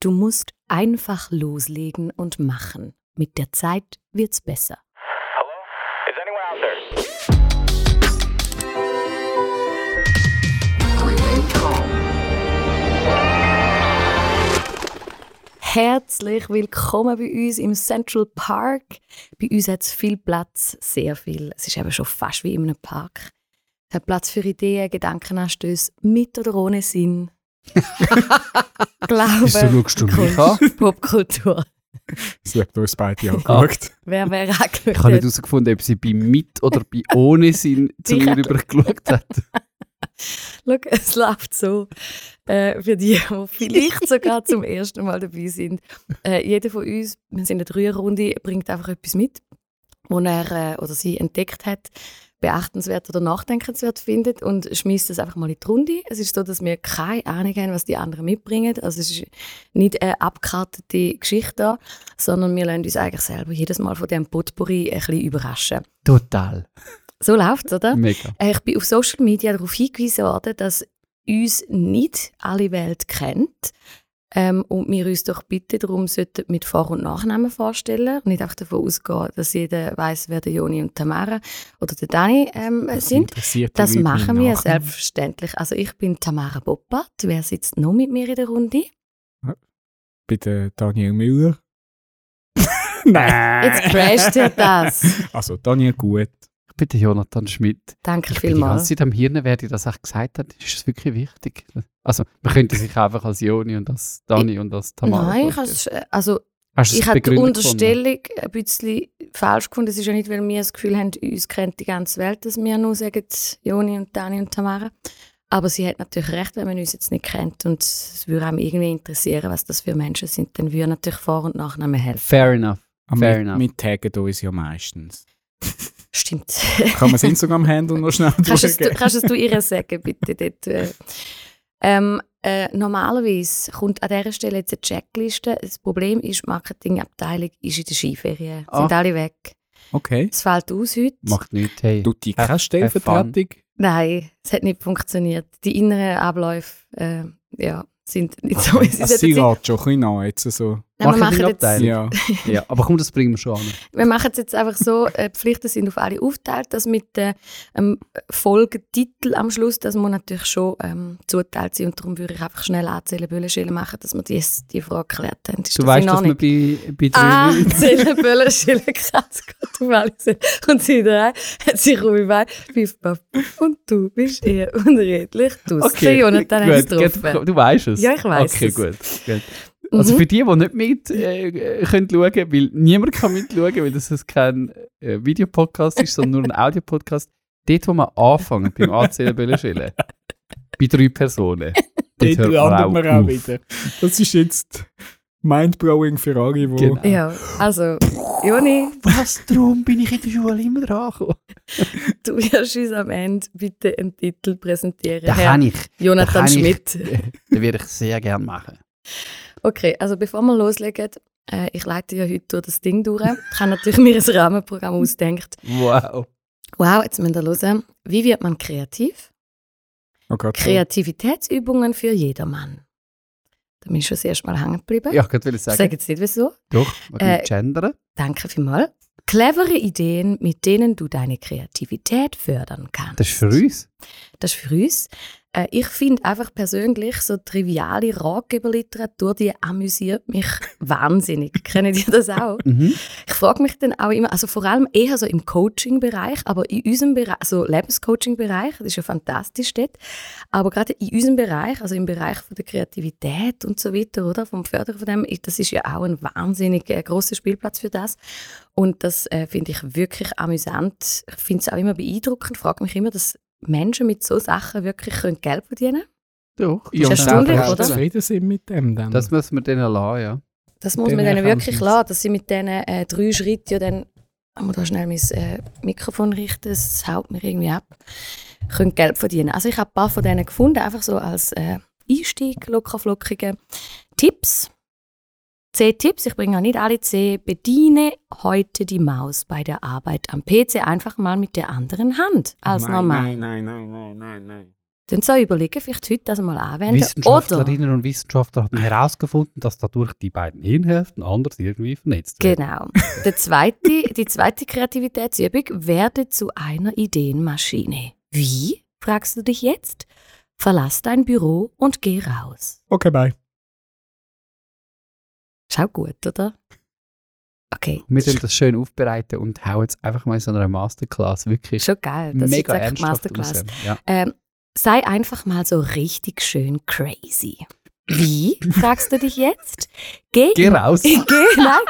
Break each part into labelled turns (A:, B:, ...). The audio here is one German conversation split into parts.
A: Du musst einfach loslegen und machen. Mit der Zeit wird's besser.
B: Is anyone out there?
A: Herzlich willkommen bei uns im Central Park. Bei uns hat es viel Platz, sehr viel. Es ist eben schon fast wie in einem Park. Es hat Platz für Ideen, Gedankenanstöße, mit oder ohne Sinn. Glaube,
C: Wieso schaust du mich an?
A: Popkultur.
D: Sie hat uns beide angeschaut.
A: Wer wäre
C: Ich habe nicht
A: angeschaut?
C: herausgefunden, ob sie bei mit oder bei ohne Sinn zu mir rübergeschaut hat.
A: Schau, es läuft so. Äh, für die, die vielleicht sogar zum ersten Mal dabei sind. Äh, jeder von uns, wir sind eine Dreierrunde, bringt einfach etwas mit, wo er äh, oder sie entdeckt hat, beachtenswert oder nachdenkenswert findet und schmeißt das einfach mal in die Runde. Es ist so, dass wir keine Ahnung haben, was die anderen mitbringen. Also es ist nicht eine abgekartete Geschichte da, sondern wir lassen uns eigentlich selber jedes Mal von diesem Potpourri ein bisschen überraschen.
C: Total.
A: So läuft es, oder?
C: Mega.
A: Äh, Ich bin auf Social Media darauf hingewiesen worden, dass uns nicht alle Welt kennt ähm, und wir uns doch bitte darum sollten mit Vor- und Nachnamen vorstellen und nicht einfach davon ausgehen, dass jeder weiß, wer der Joni und Tamara oder der Dani ähm, sind. Das machen wir
D: Nachnamen?
A: selbstverständlich. Also ich bin Tamara Boppat. Wer sitzt noch mit mir in der Runde?
D: Bitte Daniel Müller. Nein.
A: Jetzt crasht ja das.
D: Also Daniel Gut.
C: Ich bin der Jonathan Schmidt.
A: Danke
C: Ich bin die ganze
A: vielmals.
C: Zeit am Hirn, wer dir das echt gesagt hat. Ist es wirklich wichtig? Also, man könnte sich einfach als Joni und als Dani und als Tamara
A: Nein, ich, has, also Ich habe die Unterstellung ein bisschen falsch gefunden. Es ist ja nicht, weil wir das Gefühl haben, uns kennt die ganze Welt, dass wir nur sagen, Joni und Dani und Tamara. Aber sie hat natürlich recht, wenn man uns jetzt nicht kennt und es würde einem irgendwie interessieren, was das für Menschen sind, dann würde natürlich Vor- und Nachnamen helfen.
C: Fair enough. Fair
D: wir,
C: enough.
D: wir taggen uns ja meistens.
A: Stimmt.
D: Kann man das Instagram-Handle noch schnell
A: kannst, es, du- kannst es du ihr sagen, bitte? Dort, äh. ähm, äh, normalerweise kommt an dieser Stelle jetzt eine Checkliste. Das Problem ist, die Marketingabteilung ist in der Skiferien.
C: Ah.
A: Sind alle weg.
D: Okay.
A: Es fällt aus heute.
C: Macht nichts. Hey.
D: Tut die keine Stellvertretung?
A: Nein, es hat nicht funktioniert. Die inneren Abläufe äh, ja, sind nicht so, wie sie
D: sie
A: sollten sein.
D: lädt schon ein bisschen an, jetzt so.
A: Nein, wir, machen.
D: Ja.
C: Ja, aber komm, das bringen wir schon an.
A: wir machen es jetzt einfach so, äh, die Pflichten sind auf alle aufgeteilt, dass mit dem ähm, Folgetitel am Schluss, das muss natürlich schon ähm, zuteilt sein und darum würde ich einfach schnell anzählen, Böllenschillen machen, dass wir die, die Frage geklärt haben. Ist
C: Du
A: das
C: weißt, dass wir
A: Ordnung?
C: bei, bei drei
A: Ah, zählen Böllenschillen, Kratz, Gott, auf alle Fälle. Und sie drei hat sich ruhig bei, piff, paff, und du bist eher unredlich. Du, okay, Jonathan
C: gut, gut,
A: getroffen.
C: Du weißt es?
A: Ja, ich weiss
C: Okay,
A: es.
C: gut. gut. Also
A: Mhm.
C: für die, die nicht mit äh, können schauen, weil niemand kann mitschauen, weil das ist kein äh, Videopodcast ist, sondern nur ein Audiopodcast. Dort, wo wir anfangen, beim Anzählen Böllenschillen, bei drei Personen, dort
D: Dort
C: hört man
D: landen wir auch
C: auf.
D: wieder. Das ist jetzt mindblowing für alle, die...
C: Genau.
A: Ja, also, Joni,
C: Was, darum bin ich in der Schule immer dran gekommen?
A: du wirst uns am Ende bitte einen Titel präsentieren.
C: Das
A: Herr
C: kann ich.
A: Jonathan
C: kann
A: Schmidt.
C: Ich, das würde ich sehr gerne machen.
A: Okay, also bevor wir loslegen, äh, ich leite ja heute durch das Ding durch. Ich habe natürlich mir ein Rahmenprogramm ausgedacht.
C: Wow.
A: Wow, jetzt müsst ihr hören. Wie wird man kreativ?
D: Oh Gott.
A: Kreativitätsübungen für jedermann. Da bin ich schon das erste Mal hängen geblieben.
C: Ja, ich wollte
A: ich
C: sagen.
A: sage jetzt nicht wieso.
C: Doch, man
A: äh,
C: gendern.
A: Danke vielmals. Clevere Ideen, mit denen du deine Kreativität fördern kannst.
C: Das ist für uns.
A: Das ist für uns. Äh, ich finde einfach persönlich so triviale Ratgeberliteratur, die amüsiert mich wahnsinnig. Kennen ihr das auch?
C: Mhm.
A: Ich frage mich dann auch immer, also vor allem eher so im Coaching-Bereich, aber in unserem Bereich, also Lebenscoaching-Bereich, das ist ja fantastisch dort, aber gerade in unserem Bereich, also im Bereich von der Kreativität und so weiter, oder, vom Fördern von dem, das ist ja auch ein wahnsinnig äh, grosser Spielplatz für das und das äh, finde ich wirklich amüsant. Ich finde es auch immer beeindruckend, frage mich immer, dass Menschen mit so Sachen wirklich können Geld verdienen
C: Doch.
D: Ja,
A: Ist
D: und
A: erstaunlich, oder?
D: zufrieden sind mit dem dann.
C: Das müssen wir denen lassen, ja.
A: Das muss man denen wirklich
D: ich
A: lassen, dass sie mit diesen äh, drei Schritten ja dann, ich muss da schnell mein äh, Mikrofon richten, es haut mir irgendwie ab, können Geld verdienen. Also ich habe ein paar von denen gefunden, einfach so als äh, Einstieg, lockerflockige Tipps. C-Tipps, ich bringe auch nicht alle C. Bediene heute die Maus bei der Arbeit am PC einfach mal mit der anderen Hand als
D: nein,
A: normal.
D: Nein, nein, nein, nein, nein, nein.
A: Dann so überlegen, vielleicht heute das mal anwenden. Oder
C: Wissenschaftlerinnen und Wissenschaftler haben herausgefunden, dass dadurch die beiden Hirnhälften anders irgendwie vernetzt werden.
A: Genau. Der zweite, die zweite Kreativitätsübung werde zu einer Ideenmaschine. Wie? fragst du dich jetzt? Verlass dein Büro und geh raus.
D: Okay, bye.
A: Schau gut, oder? Okay.
C: Wir können das schön aufbereiten und hauen jetzt einfach mal in so einer Masterclass wirklich
A: Schon geil. Das
C: mega
A: ist jetzt Masterclass.
C: Ja.
A: Ähm, sei einfach mal so richtig schön crazy. Wie? fragst du dich jetzt? Geh,
C: Geh
A: in-
C: raus.
A: Geh, nein,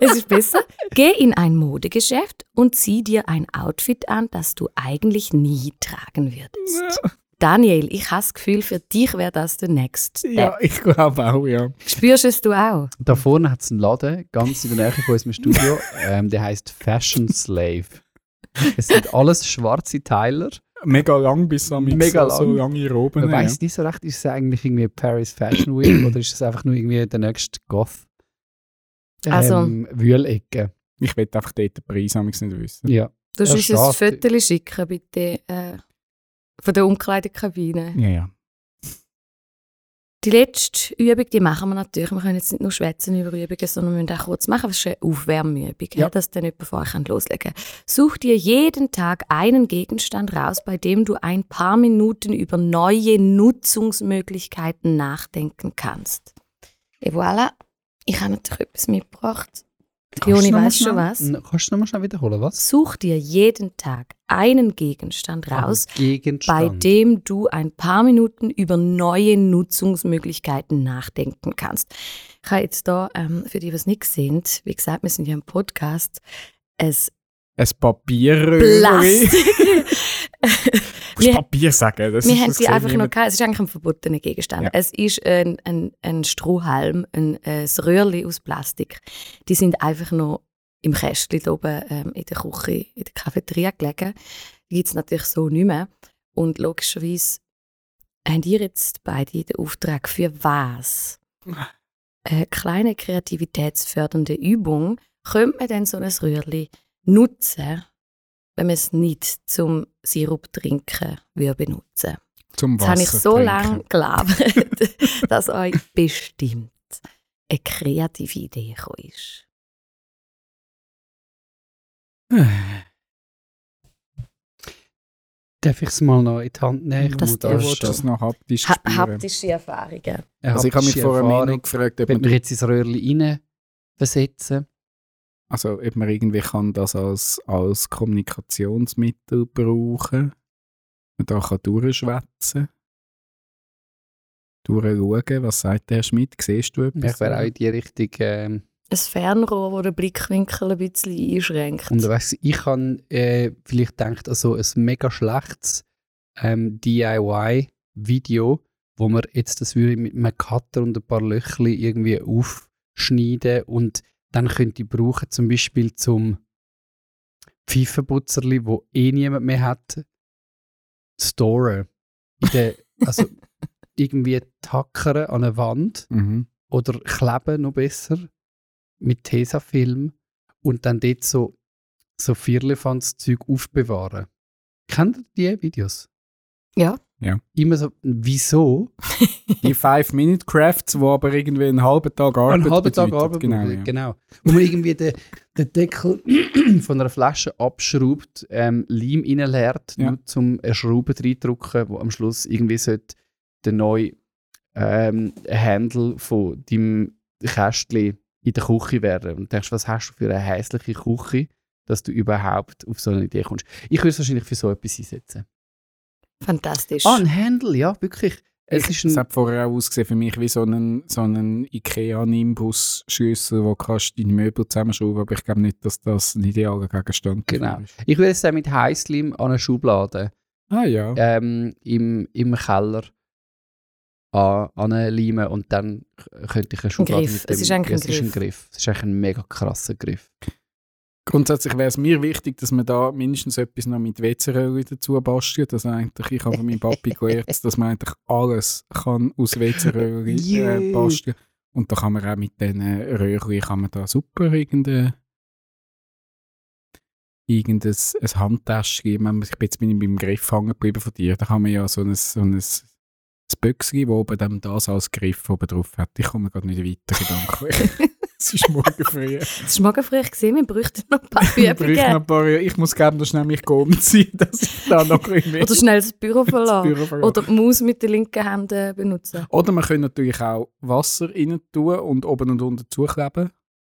A: es ist besser. Geh in ein Modegeschäft und zieh dir ein Outfit an, das du eigentlich nie tragen würdest. Daniel, ich habe das Gefühl, für dich wäre das der Next Step.
D: Ja, ich glaube auch, ja.
A: Spürst du es du auch?
C: Da vorne hat es einen Laden, ganz in der Nähe von unserem Studio, ähm, der heißt Fashion Slave. Es sind alles schwarze Teiler.
D: Mega lang bis am
C: Mega
D: so, so
C: lang.
D: lange hier oben.
C: Man
D: ja.
C: weiß nicht so recht, ist es eigentlich irgendwie Paris Fashion Week oder ist es einfach nur irgendwie der nächste Goth?
A: Also-
C: Ähm, Wühlecke.
D: Ich will einfach dort den Preis am nicht wissen.
C: Ja.
A: Du uns ein. Foto schicken, bitte, äh, von der Umkleidekabine.
D: Ja, ja.
A: Die letzte Übung, die machen wir natürlich. Wir können jetzt nicht nur schwätzen über Übungen, sondern wir müssen auch kurz machen. Das ist eine Aufwärmübung, ja. Dass dann jemand vor euch loslegen kann. Such dir jeden Tag einen Gegenstand raus, bei dem du ein paar Minuten über neue Nutzungsmöglichkeiten nachdenken kannst. Et voilà, ich habe natürlich etwas mitgebracht. Joni
C: noch mal
A: weiß schon
C: schnell-
A: was.
C: Kannst du nochmal schnell wiederholen, was?
A: Such dir jeden Tag einen Gegenstand raus,
C: Ein Gegenstand.
A: bei dem du ein paar Minuten über neue Nutzungsmöglichkeiten nachdenken kannst. Ich habe jetzt da, ähm, für die, die es nicht sehen, wie gesagt, wir sind ja im Podcast, es
D: Ein Papierröhrchen.
A: Plastik.
D: Du musst
A: Wir-
D: Papier sagen. Das
A: Wir
D: ist,
A: haben
D: das sieht
A: einfach noch gehabt. Es ist eigentlich ein verbotener Gegenstand.
D: Ja.
A: Es ist ein, ein, ein Strohhalm, ein, ein Röhrli aus Plastik. Die sind einfach noch im Kästchen oben ähm, in der Küche, in der Cafeteria gelegen. Die gibt es natürlich so nicht mehr. Und logischerweise haben ihr jetzt beide den Auftrag für was? Eine kleine kreativitätsfördernde Übung könnte man dann so ein Röhrli nutzen, wenn man es nicht zum Sirup trinken würde benutzen.
D: Zum
A: Jetzt habe ich
D: Wasser
A: so
D: trinken.
A: lange geglaubt, dass euch bestimmt eine kreative Idee gekommen ist.
C: Darf ich es mal noch in die Hand nehmen? Ich
A: Das
D: Du
A: du.
C: schon-
D: das noch haptisch
A: Ha
D: spüren.
A: haptische Erfahrungen.
D: Also ich habe mich vorher noch gefragt, ob
C: Wenn
D: man,
C: wir jetzt ins Röhrli rein versetzen.
D: Also, ob man irgendwie kann das als, als Kommunikationsmittel brauchen Man da kann durchschwätzen Durchschauen, was sagt der Herr Schmidt? Siehst du etwas?
C: Ich wäre auch in die Richtung. Ähm,
A: Ein Fernrohr, das den Blickwinkel ein bisschen einschränkt.
C: und weißt, du, ich habe äh, vielleicht gedacht, also ein mega schlechtes ähm, DIY-Video, wo man jetzt das würde mit einem Cutter und ein paar Löchli irgendwie aufschneiden und dann könnte ich brauchen, zum Beispiel zum Pfeifenputzerli, wo eh niemand mehr hat, storen. Der, also irgendwie tackern an eine Wand
D: Mhm.
C: oder kleben noch besser mit Tesafilm und dann dort so, so Vierlefanz-Zeug aufbewahren. Kennt ihr die Videos?
A: Ja.
C: Immer so, wieso?
D: Die Five-Minute-Crafts, die aber irgendwie einen halben Tag Arbeit
C: Einen halben Tag. Arbeit.
D: Genau, ja.
C: genau. Wo man irgendwie den, den Deckel von einer Flasche abschraubt, ähm, Leim reinleert,
D: Ja.
C: nur zum ein Schrauben reindrücken, wo am Schluss irgendwie sollte der neue ähm, Handle von deinem Kästchen in der Küche werden. Und du denkst, was hast du für eine hässliche Küche, dass du überhaupt auf so eine Idee kommst. Ich würde es wahrscheinlich für so etwas einsetzen.
A: Fantastisch.
C: Ah, ein Handle, ja, wirklich. Es ist
D: Es
C: ein,
D: hat vorher auch ausgesehen für mich wie so ein, so ein Ikea-Nimbus-Schlüssel, wo kannst du deine Möbel zusammenschrauben, aber ich glaube nicht, dass das ein idealer Gegenstand
C: Genau.
D: ist.
C: ich würde es dann mit Heißlim an eine Schublade
D: Ah ja.
C: ähm, im, im Keller an, anleimen und dann könnte ich eine Schublade
A: Griff.
C: mit
A: Es ist eigentlich ein
C: es ist ein Griff. Es ist eigentlich ein mega krasser Griff.
D: Grundsätzlich wäre es mir wichtig, dass man da mindestens etwas noch mit WC-Röhrchen dazu bastelt. Also eigentlich, ich habe von meinem Papi gelernt, dass man eigentlich alles kann aus WC-Röhrchen äh, basteln Und da kann man auch mit diesen Röhrchen kann man da super irgendeine irgendein ein Handtäschchen, ich meine, ich bin jetzt beim Griff hängen geblieben von dir, da kann man ja so ein, so ein, ein Büchschen, wo oben dem das als Griff oben drauf hat. Ich komme gerade nicht weiter, gedanklich. es ist morgen früh.
A: Das ist morgen früh gesehen, wir bräuchten noch ein paar
D: Ich, brauche noch
A: Übungen.
D: ein paar, ich muss gerne schnell mich umziehen, dass ich da noch ein bisschen
A: Oder schnell das Büro
D: das
A: verlassen.
D: Büro.
A: Oder die Maus mit den linken Händen benutzen.
D: Oder man kann natürlich auch Wasser rein tun und oben und unten zukleben.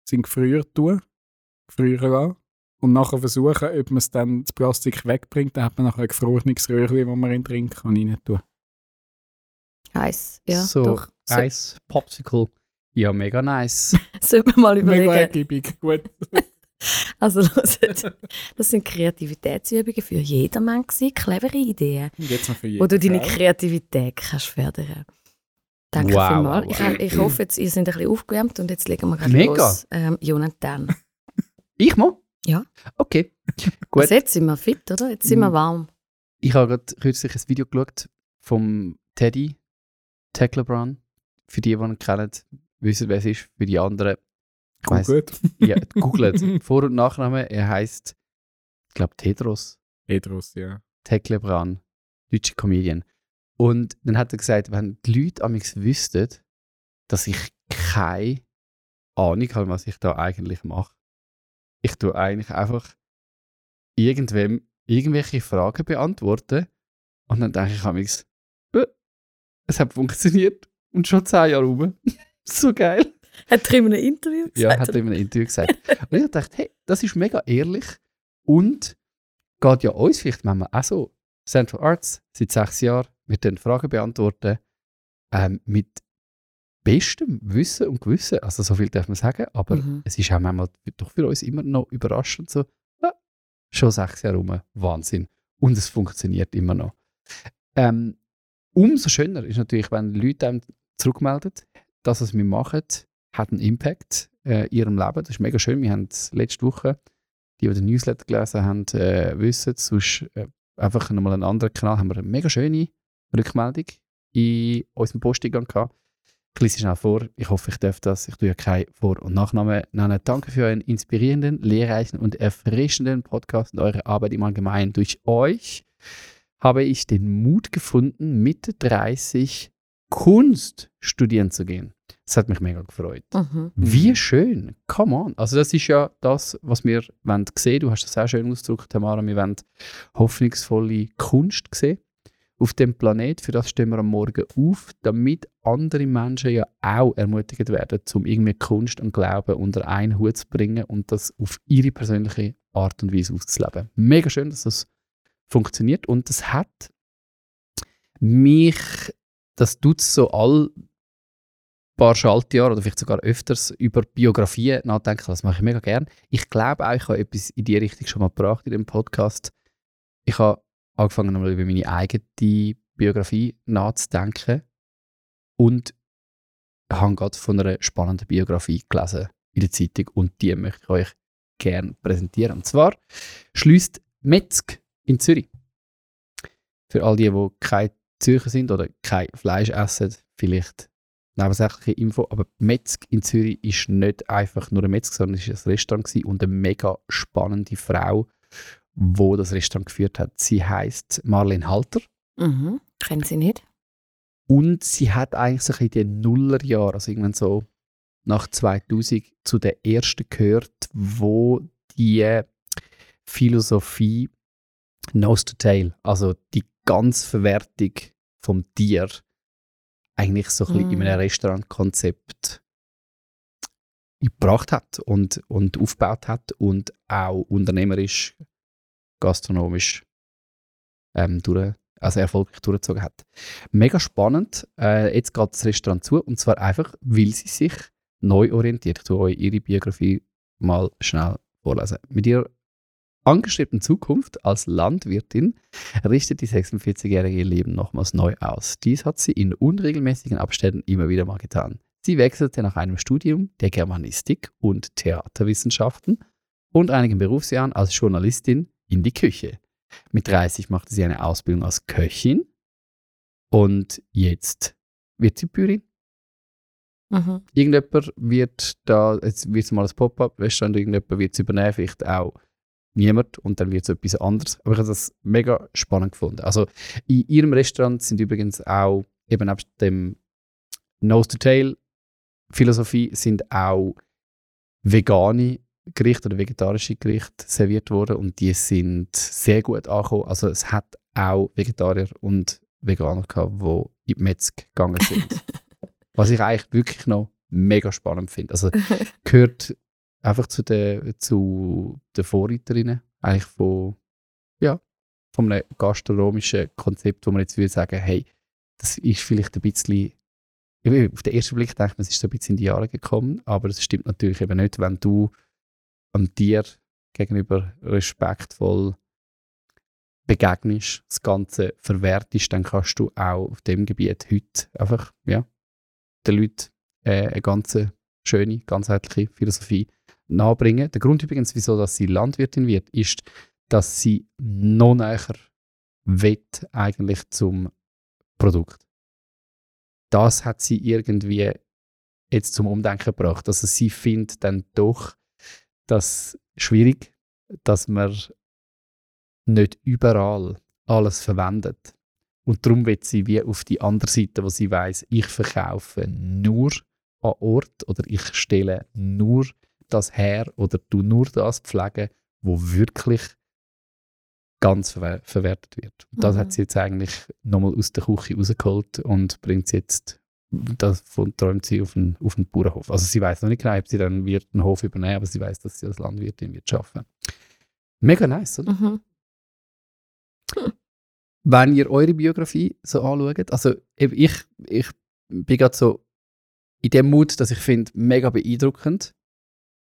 D: Sind gefriert tun. Gefrieren lassen. Und nachher versuchen, ob man es dann das Plastik wegbringt. Dann hat man nachher ein gefrorenes Röhrchen, das man in den Drink kann rein tun
A: Heiß. Ja,
C: so,
A: doch. So,
C: Eis, Popsicle. Ja, mega nice.
A: sollte man mal
D: Mega
A: überlegen.
D: ergiebig. Gut.
A: Also, hört, das sind Kreativitätsübungen für jedermann gewesen. Clevere Ideen,
D: Und jetzt noch für jeden.
A: wo du deine. Kreativität kannst fördern Danke
C: Wow,
A: vielmals.
C: wow,
A: Ich, ich hoffe, jetzt, ihr seid ein bisschen aufgewärmt und jetzt legen wir gerade
C: Mega.
A: los. Ähm, Jonathan.
C: Ich mal?
A: Ja.
C: Okay. Gut.
A: Also jetzt sind wir fit, oder? Jetzt sind wir
C: Mhm.
A: warm.
C: Ich habe gerade kürzlich ein Video geschaut vom Teddy Tecklebran. Für die, die ihn kennen, wissen, wer es ist. Für die anderen,
D: gut.
C: ja, googelt. Vor- und Nachname, er heißt, ich glaube, Tedros
D: Edros, ja.
C: Tecklebran, deutscher Comedian. Und dann hat er gesagt, wenn die Leute amigs wüssten, dass ich keine Ahnung habe, was ich da eigentlich mache. Ich tue eigentlich einfach irgendwem irgendwelche Fragen beantworten und dann denke ich amigs, äh, es hat funktioniert und schon zehn Jahre rum. So geil.
A: Hat er in einem Interview gesagt?
C: Ja, hat er in einem Interview gesagt. Und ich dachte, hey, das ist mega ehrlich und geht ja uns vielleicht manchmal auch so. Central Arts, seit sechs Jahren, wir können Fragen beantworten ähm, mit bestem Wissen und Gewissen. Also so viel darf man sagen, aber
A: Mhm.
C: es ist auch manchmal doch für uns immer noch überraschend so, ja, schon sechs Jahre rum, Wahnsinn. Und es funktioniert immer noch. Ähm, umso schöner ist natürlich, wenn Leute einem zurückmelden, dass was wir machen, hat einen Impact äh, in ihrem Leben. Das ist mega schön. Wir haben letzte Woche, die, die den Newsletter gelesen haben, äh, wissen, sonst äh, einfach nochmal einen anderen Kanal, haben wir eine mega schöne Rückmeldung in unserem Posteingang gehabt. Ich lese schnell vor. Ich hoffe, ich darf das. Ich tue ja keinen Vor- und Nachnamen nennen. Danke für euren inspirierenden, lehrreichen und erfrischenden Podcast und eure Arbeit im Allgemeinen. Durch euch habe ich den Mut gefunden, Mitte 30 Kunst studieren zu gehen. Das hat mich mega gefreut.
A: Mhm.
C: Wie schön, come on. Also das ist ja das, was wir wollen sehen. Du hast das sehr schön ausgedrückt, Tamara. Wir wollen hoffnungsvolle Kunst sehen auf dem Planet. Für das stehen wir am Morgen auf, damit andere Menschen ja auch ermutigt werden, um irgendwie Kunst und Glauben unter einen Hut zu bringen und das auf ihre persönliche Art und Weise auszuleben. Mega schön, dass das funktioniert und das hat mich, das tut so all paar Schaltjahre oder vielleicht sogar öfters über Biografien nachdenken. Das mache ich mega gern. Ich glaube auch, ich habe etwas in die Richtung schon mal gebracht in dem Podcast. Ich habe angefangen, einmal über meine eigene Biografie nachzudenken und habe gerade von einer spannenden Biografie gelesen in der Zeitung und die möchte ich euch gerne präsentieren. Und zwar schließt Metzg in Zürich. Für all die, die keine Zürcher sind oder kein Fleisch essen, vielleicht nebensächliche Info, aber Metzg in Zürich ist nicht einfach nur ein Metzg, sondern es war ein Restaurant und eine mega spannende Frau, wo das Restaurant geführt hat. Sie heißt Marlene Halter
A: Mhm. Kennen Sie nicht?
C: und sie hat eigentlich so in den Nullerjahren, also irgendwann so nach 2000, zu den ersten gehört, wo die Philosophie Nose to Tail, also die Ganzverwertung vom Tier, eigentlich so ein bisschen in
A: Mm.
C: einem Restaurantkonzept gebracht hat und, und aufgebaut hat und auch unternehmerisch, gastronomisch ähm, durch, also erfolgreich durchgezogen hat. Mega spannend. Äh, jetzt geht das Restaurant zu und zwar einfach, weil sie sich neu orientiert. Ich tue euch ihre Biografie mal schnell vorlesen. Mit ihrer angestrebten Zukunft als Landwirtin richtet die 46-Jährige ihr Leben nochmals neu aus. Dies hat sie in unregelmäßigen Abständen immer wieder mal getan. Sie wechselte nach einem Studium der Germanistik und Theaterwissenschaften und einigen Berufsjahren als Journalistin in die Küche. Mit 30 machte sie eine Ausbildung als Köchin und jetzt wird sie Bäuerin.
A: Mhm.
C: Irgendjemand wird da, jetzt wird es mal ein Pop-up-Restaurant, irgendjemand wird es übernehmen, vielleicht auch niemand und dann wird es etwas anderes. Aber ich habe das mega spannend gefunden. Also in ihrem Restaurant sind übrigens auch eben nebst dem Nose to Tail Philosophie sind auch vegane Gerichte oder vegetarische Gerichte serviert worden und die sind sehr gut angekommen. Also es hat auch Vegetarier und Veganer gehabt, die in die Metzg gegangen sind. Was ich eigentlich wirklich noch mega spannend finde. Also gehört einfach zu den, zu den Vorreiterinnen. Eigentlich von, ja, von einem gastronomischen Konzept, wo man jetzt würde sagen, hey, das ist vielleicht ein bisschen, auf den ersten Blick denkt man, es ist so ein bisschen in die Jahre gekommen, aber es stimmt natürlich eben nicht, wenn du am Tier gegenüber respektvoll begegnest, das Ganze verwertest, dann kannst du auch auf dem Gebiet heute einfach ja, den Leuten äh, eine ganz schöne, ganzheitliche Philosophie nahebringen. Der Grund übrigens, wieso dass sie Landwirtin wird, ist, dass sie noch näher wett eigentlich zum Produkt. Das hat sie irgendwie jetzt zum Umdenken gebracht. Also sie findet dann doch das schwierig, dass man nicht überall alles verwendet. Und darum wird sie wie auf die andere Seite, wo sie weiß, ich verkaufe nur an Ort oder ich stelle nur das her oder du nur das pflegen, wo wirklich ganz verwer verwertet wird. Und das
A: Mhm.
C: hat sie jetzt eigentlich nochmal aus der Küche rausgeholt und bringt sie jetzt, davon träumt sie auf einen, auf einen Bauernhof. Also sie weiß noch nicht genau, ob sie dann wird einen Hof übernehmen, aber sie weiß, dass sie als Landwirtin wird arbeiten. Mega nice, oder?
A: Mhm.
C: wenn ihr eure Biografie so anschaut, also ich, ich bin gerade so in dem Mut, dass ich finde, mega beeindruckend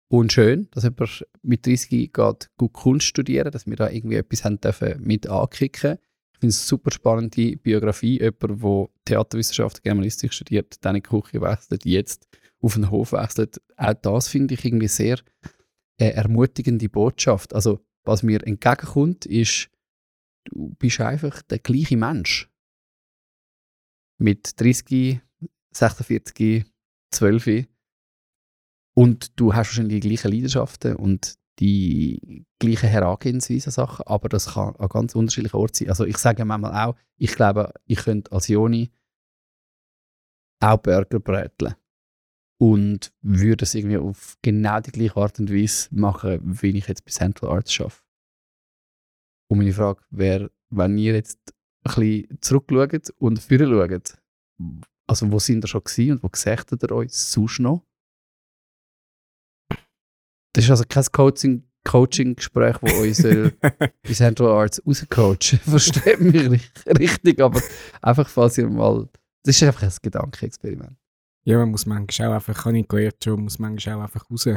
C: und schön, dass jemand mit 30 geht gut Kunst studieren, dass wir da irgendwie etwas haben dürfen mit ankicken. Ich finde es eine super spannende Biografie, jemand, der Theaterwissenschaft, Germanistik studiert, dann in die Küche wechselt, jetzt auf den Hof wechselt. Auch das finde ich irgendwie sehr äh, ermutigende Botschaft. Also was mir entgegenkommt, ist, du bist einfach der gleiche Mensch. Mit 30, 46, 12. Und du hast wahrscheinlich die gleichen Leidenschaften und die gleiche Herangehensweise an Sachen, aber das kann an ganz unterschiedlichen Orten sein. Also ich sage manchmal auch, ich glaube, ich könnte als Joni auch Burger bräteln und würde es irgendwie auf genau die gleiche Art und Weise machen, wie ich jetzt bei Central Arts arbeite. Und meine Frage wäre, wenn ihr jetzt ein bisschen zurückschaut und vorher schaut, also wo sind ihr schon gewesen und wo gesagt ihr euch sonst noch? Das ist also kein Coaching, Coaching-Gespräch, wo bei Central Arts rauscoachen. Versteht mich ri- richtig, aber einfach, falls ihr mal... Das ist einfach ein Gedankenexperiment.
D: Ja, man muss manchmal auch einfach, kann ich gelernt schon, muss manchmal auch einfach raus.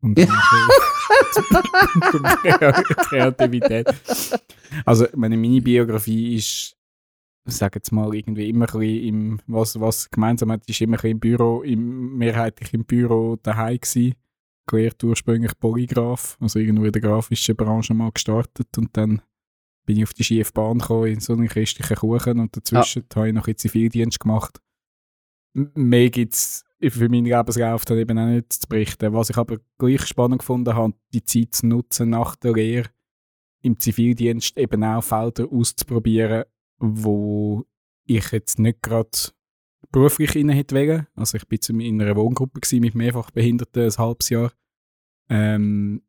D: Und dann Kreativität. Also, meine Mini-Biografie ist, sage jetzt mal, irgendwie immer ein bisschen im, was, was gemeinsam hat, ist immer ein bisschen im Büro, im, mehrheitlich im Büro daheim gewesen. Gelernt ursprünglich Polygraph, also irgendwo in der grafischen Branche mal gestartet und dann bin ich auf die schiefe Bahn gekommen in so einen christlichen Kuchen und dazwischen habe ich noch ein Zivildienst gemacht. Mehr gibt es für meinen Lebenslauf dann eben auch nicht zu berichten. Was ich aber gleich spannend gefunden habe, die Zeit zu nutzen nach der Lehre im Zivildienst eben auch Felder auszuprobieren, wo ich jetzt nicht gerade beruflich rein hätte wollen. Also ich bin zum- in einer Wohngruppe mit mehrfach Behinderten ein halbes Jahr. Ähm,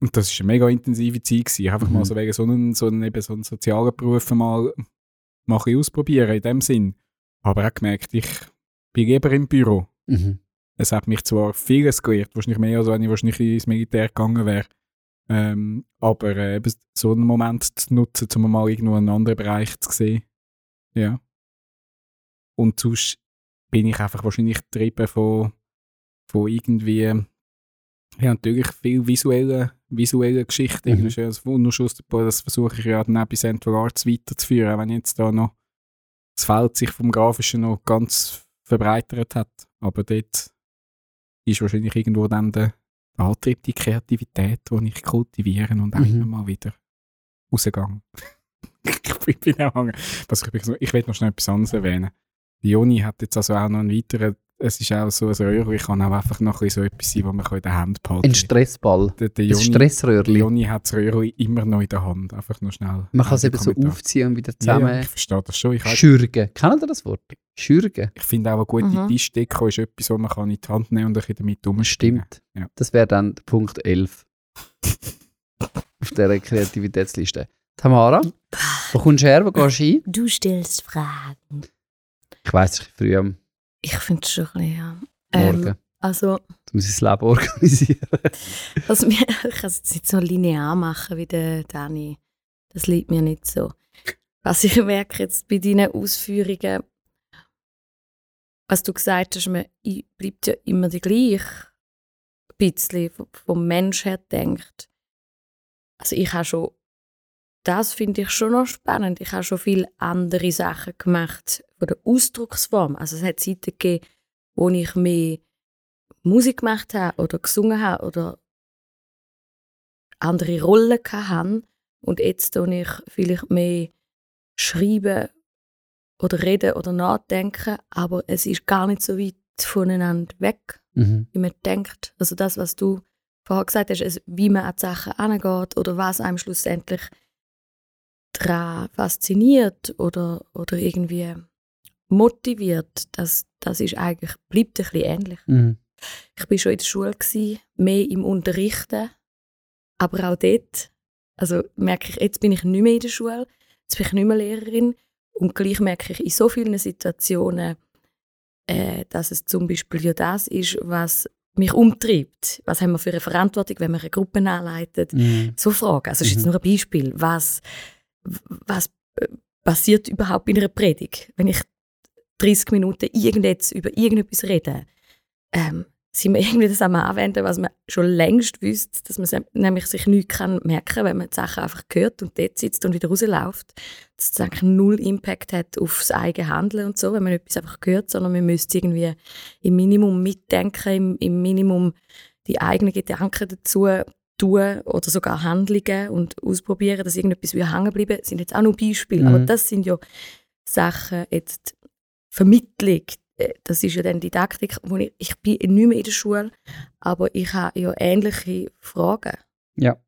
D: und das war eine mega intensive Zeit. Gewesen. Einfach
C: Mhm.
D: mal so wegen so einen, so einen, eben so einen sozialen Beruf mal, mal ein ausprobieren in dem Sinn. Aber auch gemerkt, ich bin lieber im Büro.
C: Mhm.
D: Es hat mich zwar vieles gelehrt, wahrscheinlich mehr, als wenn ich wahrscheinlich ins Militär gegangen wäre. Ähm, aber äh, eben so einen Moment zu nutzen, um mal irgendwo einen anderen Bereich zu sehen. Ja. Und sonst bin ich einfach wahrscheinlich getrieben von, von irgendwie, ja, natürlich viel visuelle, visuelle Geschichten.
C: Mhm.
D: Das ist ja das versuche ich ja dann auch bei Central Arts weiterzuführen, auch wenn jetzt da noch das Feld sich vom Grafischen noch ganz verbreitert hat. Aber dort ist wahrscheinlich irgendwo dann der Antrieb, die Kreativität, die ich kultiviere und auch
C: Mhm.
D: mal wieder rausgegangen. ich bin auch hängen. Ich will noch schnell etwas anderes erwähnen. Die Joni hat jetzt also auch noch einen weiteren es ist auch so ein Röhrchen, kann auch einfach noch ein bisschen so etwas sein, was man in der Hand behalten
C: Ein
D: kann.
C: Stressball.
D: Der, der
C: Ein
D: Joni, der
C: Stressröhrli.
D: Joni hat das Röhrchen immer noch in der Hand. Einfach nur schnell.
C: Man kann es
D: Ein
C: eben so aufziehen und wieder
D: Ja, ja,
C: zusammen
D: ich verstehe das schon. Ich, halt-
C: schürgen. Kennt ihr das Wort? Schürgen.
D: ich finde auch, eine gute
A: Mhm.
D: Tischdeko ist etwas, was man kann in die Hand nehmen und ein bisschen damit umstimmen
C: Stimmt.
D: Ja.
C: Das wäre dann Punkt 11 auf dieser Kreativitätsliste. Tamara, wo kommst du her? Wo gehst du hin?
A: Du stellst Fragen.
C: Ich weiss, ich früh am
A: Ich finde es schon ein bisschen, ja.
C: Morgen.
A: Ähm, also,
C: Du musst das Leben organisieren.
A: also ich kann es jetzt nicht so linear machen wie der Dani. Das liegt mir nicht so. Was ich merke jetzt bei deinen Ausführungen, was du gesagt hast, man bleibt ja immer die gleich. Ein bisschen vom- vom Mensch her denkt. Also ich habe schon, das finde ich schon noch spannend. Ich habe schon viele andere Sachen gemacht von der Ausdrucksform. Also es hat Zeiten gegeben, wo ich mehr Musik gemacht habe oder gesungen habe oder andere Rollen hatte. Und jetzt tue ich vielleicht mehr schreiben oder reden oder nachdenken, aber es ist gar nicht so weit voneinander weg,
C: Mhm.
A: wie man denkt. Also das, was du vorher gesagt hast, also wie man an die Sachen angeht oder was einem schlussendlich daran fasziniert oder, oder irgendwie motiviert, das, das ist eigentlich, bleibt ein bisschen ähnlich.
C: Mhm.
A: Ich bin schon in der Schule, gewesen, mehr im Unterrichten, aber auch dort, also merke ich, jetzt bin ich nicht mehr in der Schule, jetzt bin ich nicht mehr Lehrerin und gleich merke ich in so vielen Situationen, äh, dass es zum Beispiel ja das ist, was mich umtreibt. Was haben wir für eine Verantwortung, wenn wir eine Gruppe anleitet?
C: Mhm.
A: So Fragen. Also das ist jetzt
C: Mhm.
A: nur ein Beispiel. Was, was äh, passiert überhaupt in einer Predigt? Wenn ich 30 Minuten irgendetwas über irgendetwas rede, ähm, sind wir irgendwie das am Anwenden, was man schon längst wüsste, dass man nämlich sich nichts kann merken wenn man die Sachen einfach hört und dort sitzt und wieder rausläuft. Dass es eigentlich null Impact hat auf das eigene Handeln und so, wenn man etwas einfach hört, sondern man müsste irgendwie im Minimum mitdenken, im, im Minimum die eigenen Gedanken dazu tun oder sogar Handlungen und ausprobieren, dass irgendetwas wieder hängen bleiben, sind jetzt auch nur Beispiele.
C: Mhm.
A: Aber das sind ja Sachen, jetzt Vermittlung, äh, das ist ja dann Didaktik, wo ich, ich bin nicht mehr in der Schule, aber ich habe ja ähnliche Fragen.
C: Ja.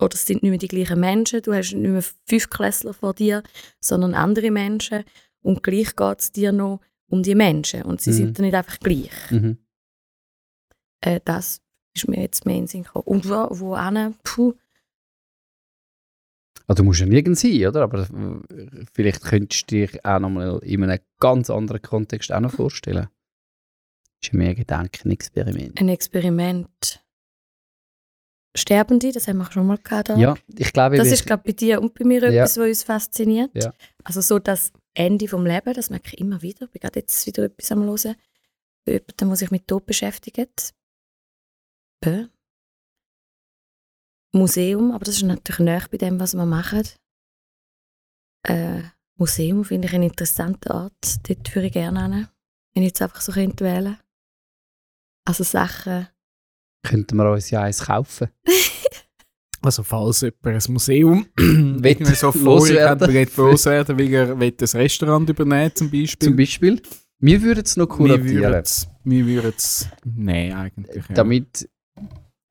A: Oder es sind nicht mehr die gleichen Menschen, du hast nicht mehr fünf Klässler vor dir, sondern andere Menschen und gleich geht es dir noch um die Menschen und sie
C: Mhm.
A: sind dann nicht einfach gleich.
C: Mhm.
A: Äh, das ist mir jetzt mehr in den Sinn gekommen. Und wo, wo hin? Puh,
C: Also, du musst ja nirgends sein, oder? Aber äh, vielleicht könntest du dich auch nochmal in einem ganz anderen Kontext auch noch vorstellen. Das ist mehr ein Gedankenexperiment.
A: ein Experiment. Sterbende, das haben wir schon mal gehabt. da.
C: Ja, ich glaube,
A: Das
C: wir-
A: ist, glaube bei dir und bei mir
C: Ja.
A: etwas, was uns fasziniert.
C: Ja.
A: Also so das Ende vom Leben, das merke ich immer wieder. Ich bin gerade jetzt wieder etwas am Hören. Bei jemandem, der sich mit Tod beschäftigt. Äh. Museum, aber das ist natürlich näher bei dem, was wir machen. Äh, Museum finde ich einen interessanten Ort. Dort würde ich gerne hin. Wenn ich jetzt einfach so könnte wählen Also Sachen...
C: könnten wir uns ja eins kaufen.
D: Also falls jemand ein Museum irgendwie so
C: loswerden.
D: loswerden, weil er ein Restaurant übernehmen zum Beispiel.
C: Zum Beispiel. Wir würden es noch
D: wir
C: kuratieren,
D: würden es wir würden es nehmen eigentlich. Ja.
C: damit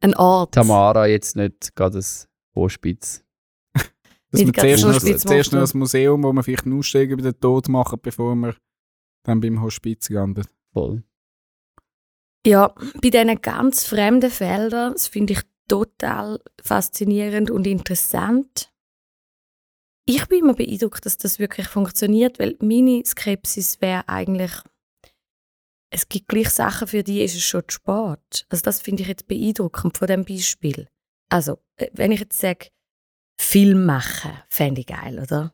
A: Ein Ort.
C: Tamara jetzt nicht gerade ein Hochspitz.
D: Dass
A: ganz
D: zuerst, noch,
A: Hospiz
D: zuerst noch ein Museum, wo wir vielleicht einen Ausstieg über den Tod machen, bevor wir dann beim Hospiz landen.
C: Voll.
A: Ja, bei diesen ganz fremden Feldern, das finde ich total faszinierend und interessant. Ich bin immer beeindruckt, dass das wirklich funktioniert, weil meine Skepsis wäre eigentlich, es gibt gleich Sachen, für die ist es schon zu spät. Also das finde ich jetzt beeindruckend von dem Beispiel. Also, äh, wenn ich jetzt sage, Film machen, fände ich geil, oder?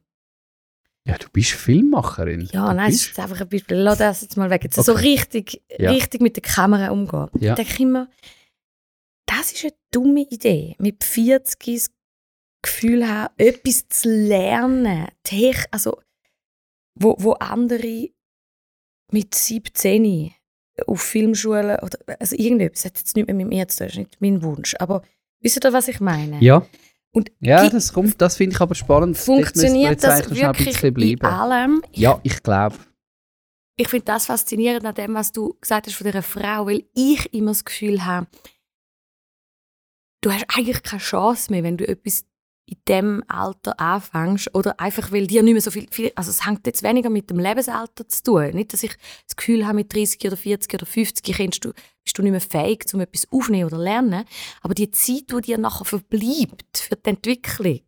C: Ja, du bist Filmmacherin.
A: Ja,
C: du
A: nein, es
C: bist.
A: ist einfach ein Beispiel. Lass das jetzt mal weg. Jetzt so
C: Okay.
A: richtig,
C: Ja.
A: richtig mit der Kamera umgehen.
C: Ja.
A: Ich denke immer, das ist eine dumme Idee. Mit 40 das Gefühl haben, etwas zu lernen. Tech, also, wo, wo andere mit 17 auf Filmschulen oder also irgendetwas, das hat jetzt nicht mehr mit mir zu tun, das ist nicht mein Wunsch. Aber wisst ihr, was ich meine?
C: Ja,
A: Und
C: ja das kommt, das finde ich aber spannend.
A: Funktioniert das wirklich
C: bleiben.
A: allem?
C: Ja, ich glaube.
A: ich finde das faszinierend an dem, was du gesagt hast von dieser Frau, weil ich immer das Gefühl habe, du hast eigentlich keine Chance mehr, wenn du etwas in dem Alter anfängst oder einfach, weil dir nicht mehr so viel, viel, also es hängt jetzt weniger mit dem Lebensalter zu tun. Nicht, dass ich das Gefühl habe, mit 30 oder 40 oder 50 kennst du, bist du nicht mehr fähig, um etwas aufzunehmen oder lernen, aber die Zeit, die dir nachher verbleibt für die Entwicklung,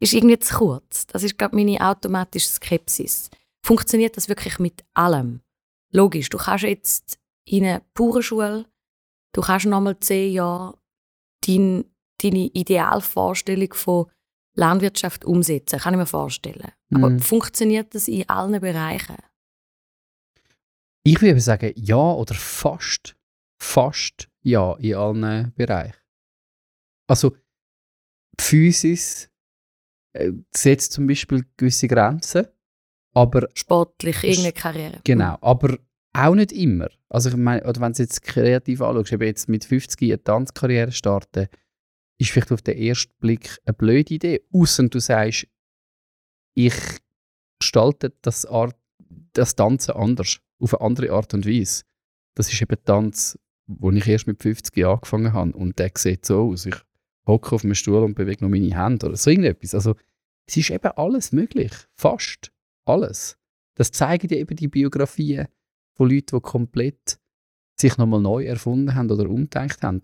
A: ist irgendwie zu kurz. Das ist, ich, meine automatische Skepsis. Funktioniert das wirklich mit allem? Logisch, du kannst jetzt in eine pure Schule, du kannst nochmal zehn Jahre dein, deine Idealvorstellung von Landwirtschaft umsetzen, kann ich mir vorstellen. Aber
C: Mhm.
A: funktioniert das in allen Bereichen?
C: Ich würde sagen, ja oder fast. Fast ja in allen Bereichen. Also, die Physis äh, setzt zum Beispiel gewisse Grenzen, aber
A: Sportlich, irgendeine Karriere.
C: Genau, aber auch nicht immer. Also ich meine, oder wenn du jetzt kreativ anschaust, eben jetzt mit 50 eine Tanzkarriere starten, ist vielleicht auf den ersten Blick eine blöde Idee. Außer du sagst, ich gestalte das, Art, das Tanzen anders, auf eine andere Art und Weise. Das ist eben Tanz, wo ich erst mit 50 angefangen habe und der sieht so aus. Ich hocke auf einem Stuhl und bewege noch meine Hände oder so irgendetwas. Also es ist eben alles möglich, fast alles. Das zeigen ja eben die Biografien von Leuten, die komplett sich nochmal neu erfunden haben oder umgedacht haben.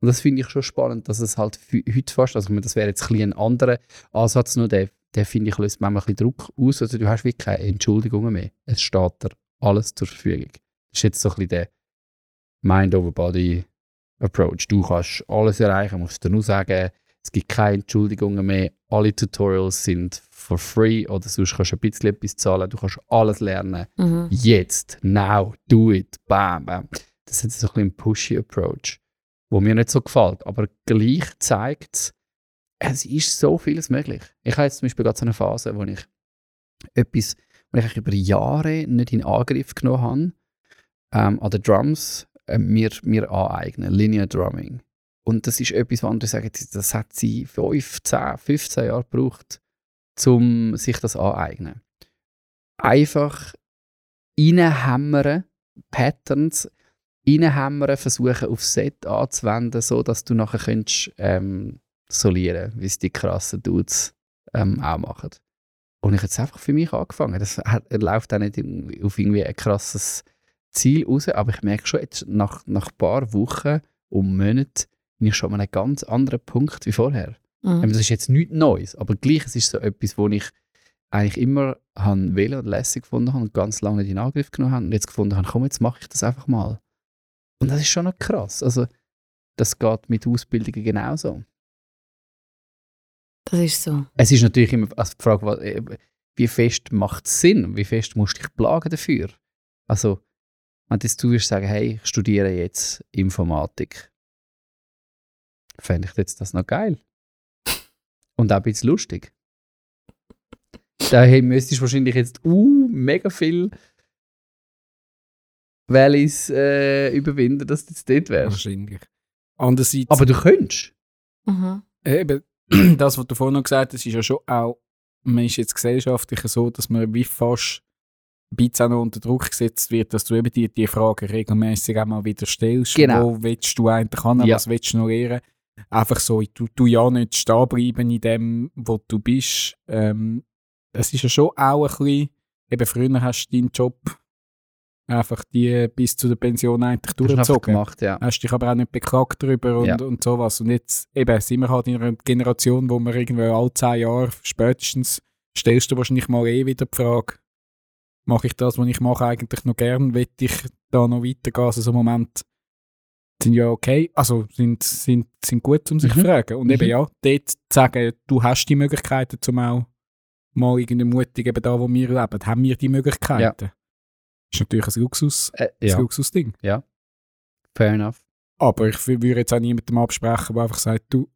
C: Und das finde ich schon spannend, dass es halt heute fast, also das wäre jetzt ein, ein anderer Ansatz, nur der, der finde ich, löst manchmal ein bisschen Druck aus. Also du hast wirklich keine Entschuldigungen mehr. Es steht dir alles zur Verfügung. Das ist jetzt so ein bisschen der Mind-over-Body-Approach. Du kannst alles erreichen, musst dir nur sagen, es gibt keine Entschuldigungen mehr. Alle Tutorials sind for free oder sonst kannst du ein bisschen etwas zahlen. Du kannst alles lernen.
A: Mhm.
C: Jetzt, now, do it, bam, bam. Das ist so ein bisschen ein pushy Approach, wo mir nicht so gefällt. Aber gleich zeigt es, es ist so vieles möglich. Ich habe jetzt zum Beispiel gerade so eine Phase, wo ich etwas, wo ich über Jahre nicht in Angriff genommen habe, ähm, an den Drums äh, mir, mir aneignen, Linear Drumming. Und das ist etwas, wo andere sagen, das hat sie 5, 10, 15 Jahre gebraucht, um sich das aneignen. Einfach reinhämmern, Patterns reinhämmern, versuchen auf Set anzuwenden, so dass du nachher könntest, ähm, solieren, wie es die krassen Dudes ähm, auch machen. Und ich habe jetzt einfach für mich angefangen. Das hat, läuft auch nicht auf irgendwie ein krasses Ziel raus, aber ich merke schon jetzt nach, nach ein paar Wochen und Monaten bin ich schon an einem ganz anderen Punkt wie vorher.
A: Mhm.
C: Das ist jetzt nichts Neues, aber gleich es ist so etwas, wo ich eigentlich immer wählen und lässig gefunden habe und ganz lange nicht in Angriff genommen habe und jetzt gefunden habe, komm, jetzt mache ich das einfach mal. Und das ist schon noch krass. Also, das geht mit Ausbildungen genauso.
A: Das ist so.
C: Es ist natürlich immer also die Frage, äh, wie fest macht es Sinn? Wie fest musst du dich plagen dafür? Also, wenn jetzt du würdest sagen, hey, ich studiere jetzt Informatik, fände ich jetzt das noch geil. Und auch ein bisschen lustig. Daher müsstest du wahrscheinlich jetzt uh, mega viel Valleys äh, überwinden, dass du jetzt dort wärst.
D: Wahrscheinlich. Andererseits,
C: Aber du könntest.
A: Mhm.
D: eben, das, was du vorhin noch gesagt hast, ist ja schon auch, man ist jetzt gesellschaftlich so, dass man wie fast ein bisschen auch noch unter Druck gesetzt wird, dass du eben die, die Fragen regelmäßig auch mal wieder stellst.
C: Genau.
D: Wo willst du eigentlich hin?
C: Ja.
D: Was willst du noch lernen? Einfach so, du, du ja nicht stehen bleiben in dem, wo du bist. Ähm, es ist ja schon auch ein bisschen, eben früher hast du deinen Job einfach die bis zu der Pension eigentlich durchgezogen
C: gemacht, ja.
D: hast dich aber auch nicht beklagt darüber und,
C: Ja.
D: und sowas. Und jetzt eben sind wir halt in einer Generation, wo man irgendwie alle zehn Jahre spätestens stellst du wahrscheinlich mal eh wieder die Frage, mache ich das, was ich mache, eigentlich noch gern, will ich da noch weitergehen? Also so Momente sind ja okay, also sind, sind, sind gut, um sich zu
C: Mhm.
D: fragen. Und eben
C: Mhm.
D: ja, dort zu sagen, du hast die Möglichkeiten, zum auch mal irgendwie mutig, eben da, wo wir leben, haben wir die Möglichkeiten. Ist natürlich ein Luxus,
C: Äh,
D: ein
C: ja, fair enough.
D: Aber ich wü- würde jetzt auch niemandem absprechen, der einfach sagt, du,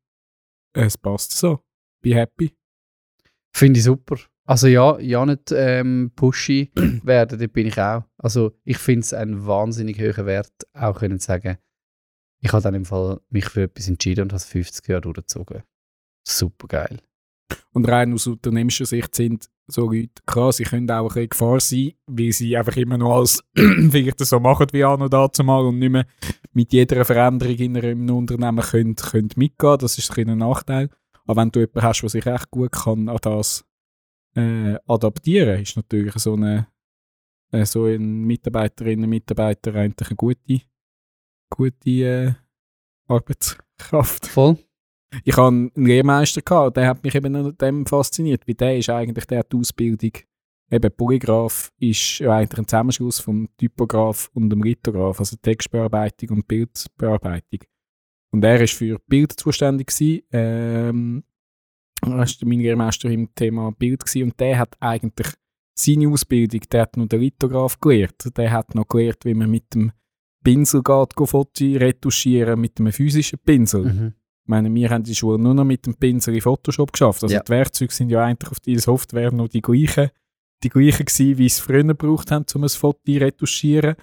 D: es passt so, be happy.
C: Finde ich super. Also ja, ja nicht ähm, pushy werden, dort bin ich auch. Also ich finde es einen wahnsinnig hohen Wert, auch können zu sagen, ich habe dann im Fall mich für etwas entschieden und habe es 50 Jahre durchgezogen. Super geil.
D: Und rein aus unternehmerischer Sicht sind so Leute, klar, sie können auch ein bisschen Gefahr sein, weil sie einfach immer noch als vielleicht so machen wie an und dazu mal und nicht mehr mit jeder Veränderung in einem Unternehmen können, können mitgehen. Das ist ein ein Nachteil. Aber wenn du jemanden hast, der sich echt gut kann an das äh, adaptieren, ist natürlich so eine äh, so ein Mitarbeiterinnen und Mitarbeiter eigentlich eine gute, gute äh, Arbeitskraft.
C: Voll.
D: Ich hatte einen Lehrmeister, gehabt, der hat mich eben an dem fasziniert, weil der ist eigentlich, der hat die Ausbildung, eben Polygraph ist ja eigentlich ein Zusammenschluss vom Typograph und dem Lithograph, also Textbearbeitung und Bildbearbeitung. Und er ist für Bild zuständig gewesen, ähm, war mein Lehrmeister im Thema Bild gewesen, und der hat eigentlich seine Ausbildung, der hat noch den Lithograph gelehrt, der hat noch gelehrt, wie man mit dem Pinsel geht, Fotos retuschieren, mit einem physischen Pinsel.
C: Mhm.
D: Meine, wir haben die Schule nur noch mit dem Pinsel in Photoshop geschafft. Also
C: Ja.
D: die Werkzeuge sind ja eigentlich auf die Software noch die gleichen, die gleichen gewesen, wie sie es früher gebraucht haben, um ein Foto zu retuschieren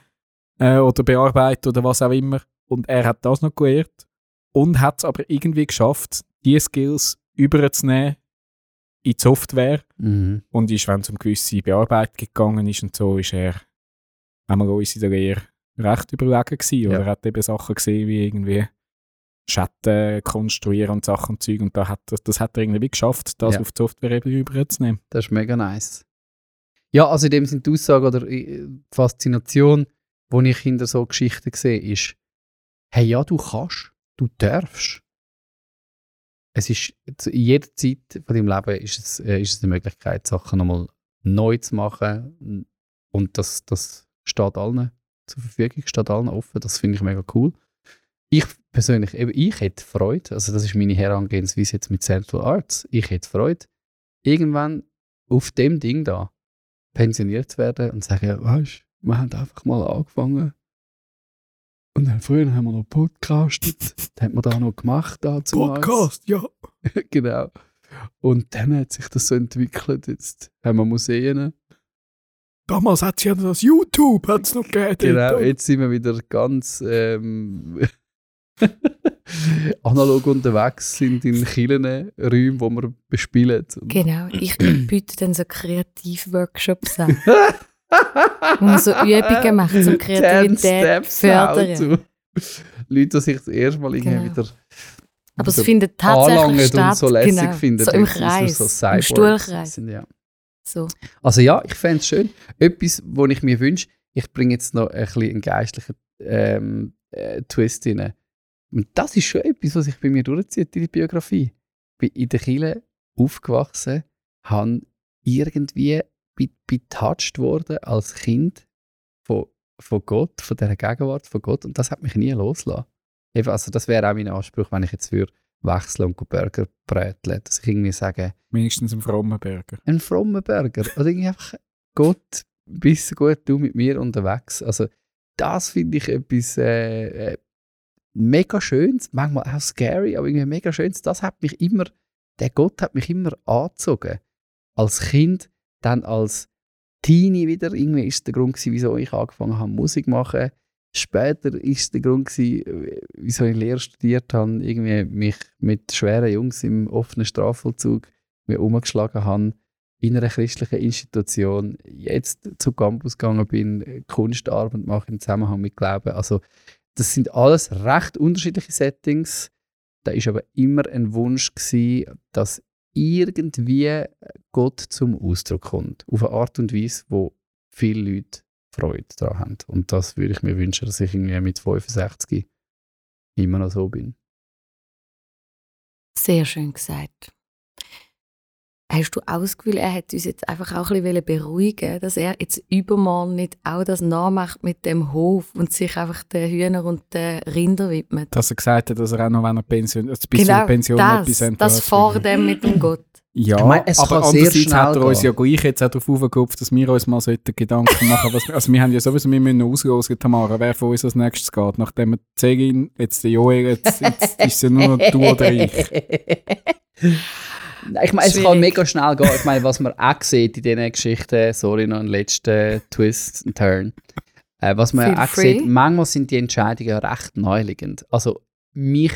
D: äh, oder bearbeiten oder was auch immer. Und er hat das noch gelernt und hat es aber irgendwie geschafft, die Skills überzunehmen in die Software
C: Mhm.
D: und ist, wenn es um gewisse Bearbeitung gegangen ist und so, ist er einmal uns in der Lehre recht überlegen gewesen. Oder
C: Ja.
D: er hat eben Sachen gesehen, wie irgendwie Schatten konstruieren und Sachen und Zeug. Und da hat das hat er irgendwie geschafft, das
C: Ja.
D: auf die Software eben überzunehmen.
C: Das ist mega nice. Ja, also in dem sind die Aussage oder äh, die Faszination, die ich hinter so Geschichten sehe, ist, hey, ja, du kannst, du darfst. Es ist, zu- in jeder Zeit von deinem Leben ist es, äh, ist es eine Möglichkeit, Sachen nochmal neu zu machen. Und das, das steht allen zur Verfügung, steht allen offen. Das finde ich mega cool. Ich persönlich, eben, ich hätte Freude, also das ist meine Herangehensweise jetzt mit Central Arts, ich hätte Freude, irgendwann auf dem Ding da pensioniert zu werden und zu sagen, weißt du, wir haben einfach mal angefangen. Und dann früher haben wir noch podcastet, das haben wir da noch gemacht. Da zumals.
D: ja.
C: genau. Und dann hat sich das so entwickelt. Jetzt haben wir Museen.
D: Damals hat es ja das YouTube hat's noch gegeben.
C: Genau, jetzt sind wir wieder ganz ähm, analog unterwegs, sind in Kirchen, Räumen, wo wir bespielen.
A: Genau, ich biete dann so Kreativworkshops an, wo man so Übungen macht, zum Kreativität fördern.
C: Leute, die sich das erste Mal irgendwie
A: Genau.
C: wieder
A: Aber es findet tatsächlich statt.
C: und so lässig
A: genau,
C: finden.
A: so im Kreis,
C: so
A: im Stuhlkreis.
C: sind, ja.
A: So.
C: Also ja, ich fände es schön. Etwas, was ich mir wünsche, ich bringe jetzt noch ein bisschen einen geistlichen ähm, äh, Twist rein. Und das ist schon etwas, was sich bei mir durchzieht in die Biografie. Ich bin in der Kirche aufgewachsen, habe irgendwie be- betouched worden als Kind von, von Gott, von dieser Gegenwart von Gott. Und das hat mich nie losgelassen. Eben, Also das wäre auch mein Anspruch, wenn ich jetzt würde wechseln und Burger bräteln. Dass ich irgendwie sage,
D: Wenigstens ein frommer Burger.
C: ein frommer Burger. Oder irgendwie einfach, Gott, bist du gut, du mit mir unterwegs. Also, das finde ich etwas äh, äh, mega Schönes, manchmal auch scary, aber irgendwie mega Schönes. Das hat mich immer, der Gott hat mich immer angezogen. Als Kind, dann als Teenie wieder. Irgendwie ist der Grund, gewesen, wieso ich angefangen habe, Musik zu machen. Später ist der Grund, gewesen, wieso ich Lehre studiert habe, irgendwie mich mit schweren Jungs im offenen Strafvollzug umgeschlagen habe, in einer christlichen Institution, jetzt zum Campus gegangen bin, Kunstarbeit mache im Zusammenhang mit Glauben. Also, das sind alles recht unterschiedliche Settings. Da ist aber immer ein Wunsch gewesen, dass irgendwie Gott zum Ausdruck kommt. Auf eine Art und Weise, wo viele Leute Freude daran haben. Und das würde ich mir wünschen, dass ich irgendwie mit 65 immer noch so bin.
A: Sehr schön gesagt. Hast du auch das Gefühl, er hat uns jetzt einfach auch ein bisschen beruhigen dass er jetzt übermorgen nicht auch das nachmacht mit dem Hof und sich einfach den Hühnern und den Rindern widmet?
D: Dass er gesagt hat, dass er auch noch, wenn er Pension, bis
A: genau,
D: zur Pension
A: das,
D: etwas
A: das vor dem mit dem Gott.
D: Ja,
C: Ich meine, es
D: aber andererseits hat er uns ja gleich jetzt auch darauf aufgekopft, dass wir uns mal sollten Gedanken machen wir, Also wir haben ja sowieso, wir müssen noch auslosen, Tamara, wer von uns als nächstes geht. Nachdem wir Zegin, jetzt der Joel, jetzt, jetzt ist es ja nur noch du oder ich.
C: Ich meine, es kann mega schnell gehen. Ich meine, was man auch sieht in diesen Geschichten, sorry, noch ein letzter Twist and Turn. Äh, was man
A: Feel
C: auch
A: free.
C: sieht, manchmal sind die Entscheidungen ja recht naheliegend. Also, mich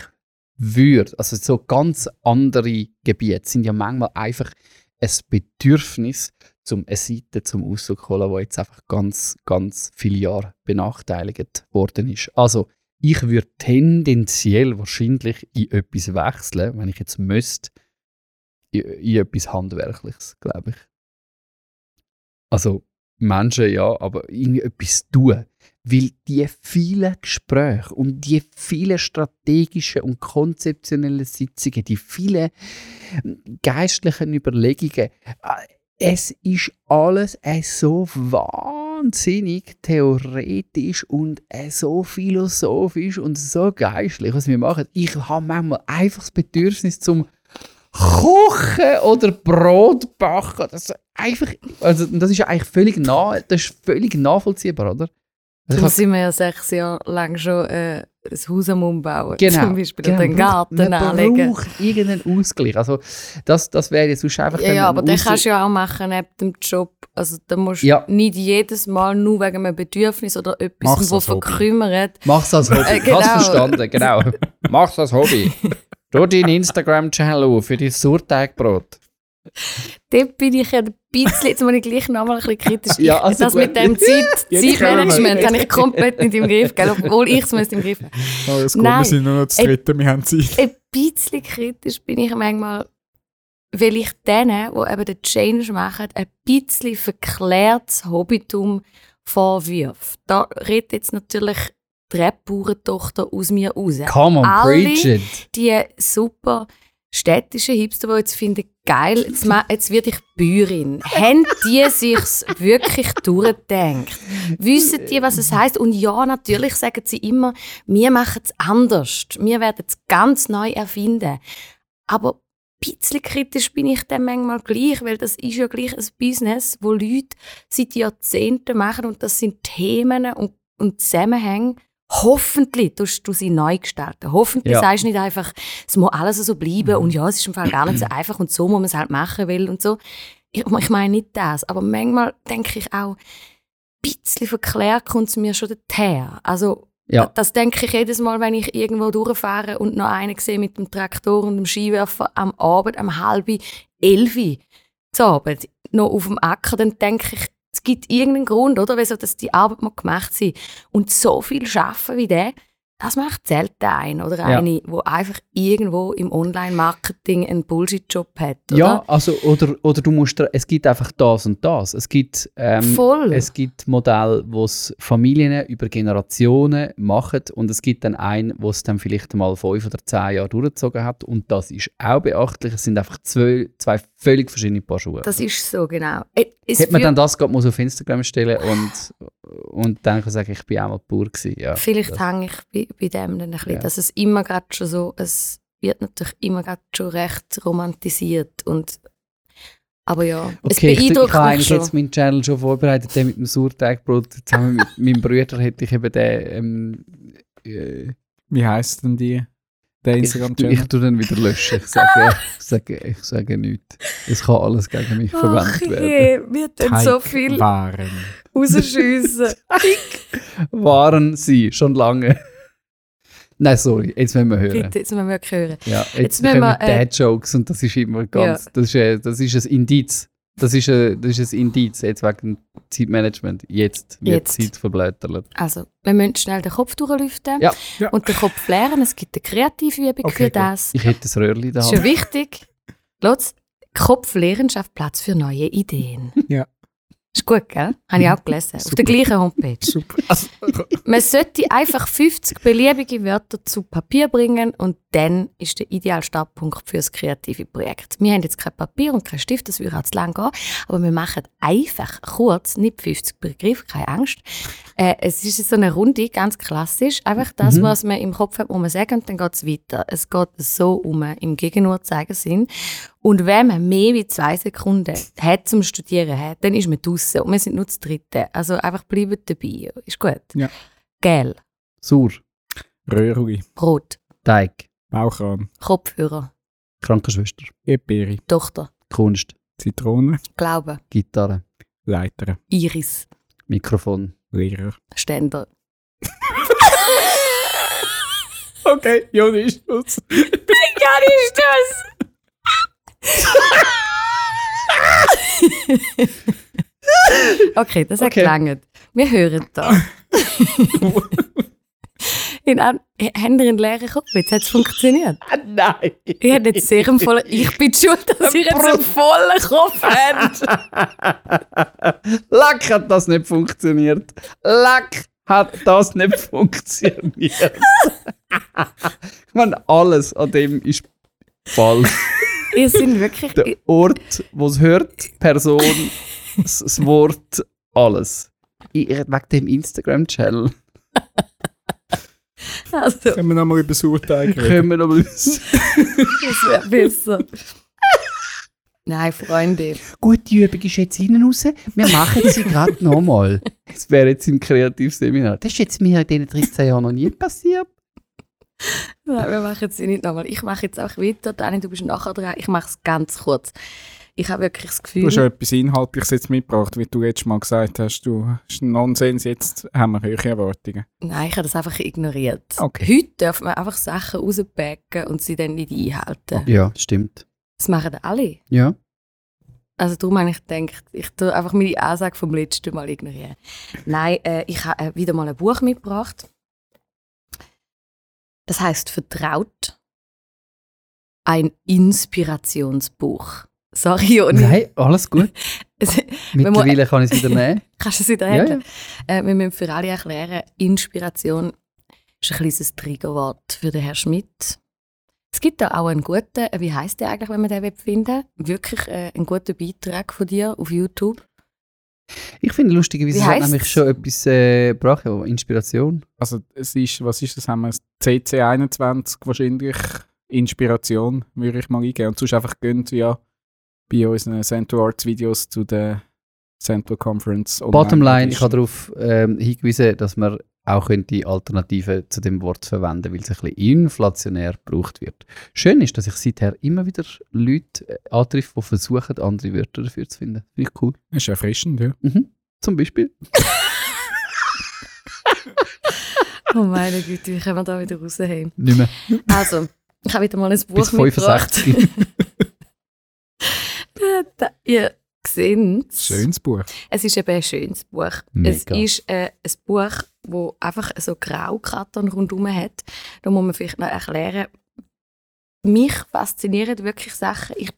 C: würde, also so ganz andere Gebiete sind ja manchmal einfach ein Bedürfnis zum eine Seite zum Ausdruck holen, die jetzt einfach ganz, ganz viele Jahre benachteiligt worden ist. Also, ich würde tendenziell wahrscheinlich in etwas wechseln, wenn ich jetzt müsste, in, in etwas Handwerkliches, glaube ich. Also, Menschen ja, aber irgendwie etwas tun. Weil die vielen Gespräche und die vielen strategischen und konzeptionellen Sitzungen, die vielen geistlichen Überlegungen, äh, es ist alles äh, so wahnsinnig theoretisch und äh, so philosophisch und so geistlich, was wir machen. Ich habe manchmal einfach das Bedürfnis zum Kochen oder Brot backen. Das ist einfach, also das ist eigentlich völlig, nah, das ist völlig nachvollziehbar, oder?
A: Darum sind wir ja sechs Jahre lang schon äh, ein Haus am Umbauen.
C: Genau,
A: Zum Beispiel
C: genau.
A: oder den Garten
C: man
A: anlegen.
C: braucht irgendeinen Ausgleich. Also das, das wäre jetzt sonst einfach
A: Ja, ja, aber den kannst du ja auch machen neben dem Job. Also da musst du
C: Ja.
A: nicht jedes Mal nur wegen einem Bedürfnis oder etwas,
D: Mach's
A: wo verkümmert.
C: Mach's als Hobby.
A: Äh, genau.
C: verstanden, genau. Mach's als Hobby. Tu deinen Instagram-Channel auf für dein Sauerteigbrot.
A: Dort bin ich ja ein bisschen, jetzt muss ich gleich nochmal ein bisschen kritisch.
C: Ja, also
A: das
C: gut.
A: mit dem Zeit, Zeitmanagement habe ich komplett nicht im Griff, gell? obwohl ich es im Griff haben.
D: Alles gut,
A: Nein.
D: wir sind nur noch zu dritt, wir haben Zeit.
A: Ein bisschen kritisch bin ich manchmal, weil ich denen, die eben den Change machen, ein bisschen verklärtes Hobbytum vorwirf. Da redet jetzt natürlich die Rap-Bauerntochter aus mir raus.
C: Come on,
A: Alle-
C: preach it.
A: die super städtischen Hipster, die jetzt finden, geil, jetzt, jetzt werde ich Bäuerin. Haben die sich's wirklich durchgedacht? Wissen die, was es heißt? Und ja, natürlich sagen sie immer, wir machen es anders. Wir werden es ganz neu erfinden. Aber ein bisschen kritisch bin ich dann manchmal gleich, weil das ist ja gleich ein Business, wo Leute seit Jahrzehnten machen und das sind Themen und, und Zusammenhänge. Hoffentlich tust du sie neu gestalten. Hoffentlich
C: Ja.
A: sagst du nicht einfach, es muss alles so bleiben und ja, es ist im Fall gar nicht so einfach und so muss man es halt machen will und so. Ich, ich meine nicht das, aber manchmal denke ich auch, ein bisschen verklärt kommt es mir schon daher. Also
C: Ja.
A: das denke ich jedes Mal, wenn ich irgendwo durchfahre und noch einen sehe mit dem Traktor und dem Skiwerfer am Abend, am halben elfi zu Abend, noch auf dem Acker, dann denke ich, es gibt irgendeinen Grund, oder, wieso dass die Arbeit mal gemacht sind. Und so viel arbeiten wie der, das macht selten ein oder
C: Ja.
A: eine, wo einfach irgendwo im Online-Marketing einen Bullshit-Job hat, oder?
C: Ja, also, oder, oder du musst, es gibt einfach das und das. Es gibt, ähm,
A: Voll.
C: es gibt Modelle, wo es Familien über Generationen machen und es gibt dann einen, wo es dann vielleicht mal fünf oder zehn Jahre durchgezogen hat und das ist auch beachtlich. Es sind einfach zwei, zwei völlig verschiedene Paar Schuhe.
A: das ist so, genau.
C: Hätte man dann das gerade mal auf Instagram stellen und, und dann kann sagen, ich bin auch mal pur gewesen. Ja,
A: Vielleicht hänge ich bei, bei dem dann ein bisschen,
C: Ja.
A: dass es immer gerade schon so, es wird natürlich immer gerade schon recht romantisiert und aber ja, es
C: Okay, ich, ich
A: beeindruckt
C: habe eigentlich
A: schon.
C: jetzt meinen Channel schon vorbereitet, den mit dem Sauerteigbrot. Zusammen mit meinem Bruder hätte ich eben den ähm, äh,
D: Wie heisst denn die? Der
C: Ich,
D: Instagram-Channel?
C: ich tue dann wieder löschen. Ich sage, ich sage, ich sage nichts. Es kann alles gegen mich verwendet werden.
A: je, wir tun so viel
D: Waren.
A: rausschiessen.
C: Waren sie schon lange. Nein, sorry, jetzt müssen wir hören.
A: Bitte, jetzt müssen wir hören.
C: Ja, jetzt,
A: Jetzt müssen wir, äh,
C: Dad-Jokes und das ist immer ganz, das, ist, äh, das ist ein Indiz. Das ist ein, das ist ein Indiz, jetzt wegen Zeitmanagement. Jetzt wird
A: Jetzt.
C: Zeit verblättert.
A: Also, wir müssen schnell den Kopf durchlüften
C: Ja.
D: Ja.
A: und den Kopf leeren. Es gibt eine Kreativübung
D: Okay,
A: für
D: gut.
A: das.
C: Ich hätte das Röhrli da.
A: Das ist ja wichtig. Los, Kopf leeren schafft Platz für neue Ideen.
D: Ja.
A: Ist gut, gell? Habe ich auch gelesen. Auf der gleichen Homepage.
D: Super. Also,
A: Man sollte einfach 50 beliebige Wörter zu Papier bringen und dann ist der ideale Startpunkt für das kreative Projekt. Wir haben jetzt kein Papier und kein Stift, das würde auch zu lang gehen, aber wir machen einfach kurz, nicht 50 Begriffe, keine Angst. Äh, es ist so eine Runde, ganz klassisch, einfach das,
C: Mhm.
A: was man im Kopf hat, muss man sagen und dann geht es weiter. Es geht so um im Gegenurzeigersinn. Und wenn man mehr wie zwei Sekunden hat zum Studieren hat, dann ist man draußen und wir sind nur das Dritte. Also einfach bleiben dabei. Ist gut.
D: Ja.
A: Gel,
C: Sauer,
D: Röhrli,
A: Brot,
C: Teig,
D: Bauchrahm,
A: Kopfhörer,
C: Krankenschwester,
D: Epiri,
A: Tochter,
C: Kunst,
D: Zitrone,
A: Glaube,
C: Gitarre,
D: Leiter,
A: Iris,
C: Mikrofon.
D: Lehrer.
A: Ständer.
D: Okay, Joni ist Schluss.
A: Ja, ist das! Okay, das
C: Okay.
A: gelangt. Wir hören da. in an, haben wir einen leeren Kopf? Jetzt hat es funktioniert.
C: Nein!
A: Ich hätte jetzt sehr einen vollen, ich bin schuld, dass ihr jetzt einen vollen Kopf habt.
C: Lack hat das nicht funktioniert. Lack hat das nicht funktioniert. ich meine, alles an dem ist falsch.
A: Ihr sind wirklich,
C: Der Ort, wo es hört, die Person, das, Wort, alles. Ich, wegen dem Instagram-Channel
A: also,
D: Können wir nochmal über das Urteil reden?
C: können wir noch mal uns.
A: das wäre besser. Nein, Freunde.
C: Gute Übung ist jetzt innen raus. Wir machen sie gerade nochmal. Das wäre jetzt im Kreativseminar. Das ist jetzt mir in diesen 13 Jahren noch nie passiert.
A: Nein, wir machen es nicht nochmal. Ich mache jetzt auch weiter. Dani, du bist nachher dran. Ich mache es ganz kurz. Ich habe wirklich das Gefühl...
D: Du hast ja etwas Inhaltliches jetzt mitgebracht, wie du jetzt mal gesagt hast. Du hast Nonsens, jetzt haben wir höhere Erwartungen.
A: Nein, ich habe das einfach ignoriert.
D: Okay.
A: Heute darf man einfach Sachen rauspacken und sie dann nicht einhalten.
C: Ja, stimmt.
A: Das machen alle.
C: Ja.
A: Also darum habe ich gedacht, ich tue einfach meine Ansage vom letzten Mal ignorieren. Nein, äh, ich habe äh, wieder mal ein Buch mitgebracht. Das heißt Vertraut. Ein Inspirationsbuch. Sorry, Joni.
C: Nein, alles gut. Mittlerweile kann ich es wieder nehmen.
A: Kannst du es wieder
C: Ja,
A: handeln? Äh, wir müssen für alle erklären, Inspiration ist ein kleines Triggerwort für den Herrn Schmidt. Es gibt da auch einen guten, äh, wie heißt der eigentlich, wenn man den will finden Wirklich äh, einen guten Beitrag von dir auf YouTube.
C: Ich finde lustigerweise,
A: Wie
C: es hat nämlich schon etwas äh, gebracht, ja, Inspiration.
D: Also es ist, was ist das, haben wir das CC21 wahrscheinlich Inspiration, würde ich mal eingeben. Und sonst einfach gönnt ja bei unseren Central Arts Videos zu der Central Conference. online
C: Bottomline, ich habe darauf ähm, hingewiesen, dass man auch könnte Alternativen zu dem Wort verwenden, weil es ein bisschen inflationär gebraucht wird. Schön ist, dass ich seither immer wieder Leute äh, antreffe, die versuchen, andere Wörter dafür zu finden. Finde ich cool.
D: Ist erfrischend, ja.
C: Mhm. Zum Beispiel.
A: Oh meine Güte, wie können wir da wieder raushauen?
C: Nicht mehr.
A: Also, ich habe wieder mal ein Buch
C: Bis
A: mitgebracht.
C: 65.
A: Da- Ihr seht
D: Schönes Buch.
A: Es ist eben ein schönes Buch. Es
C: Mega.
A: ist äh, ein Buch, wo einfach so Graukarton rundherum hat. Da muss man vielleicht noch erklären, mich faszinieren wirklich Sachen. Ich,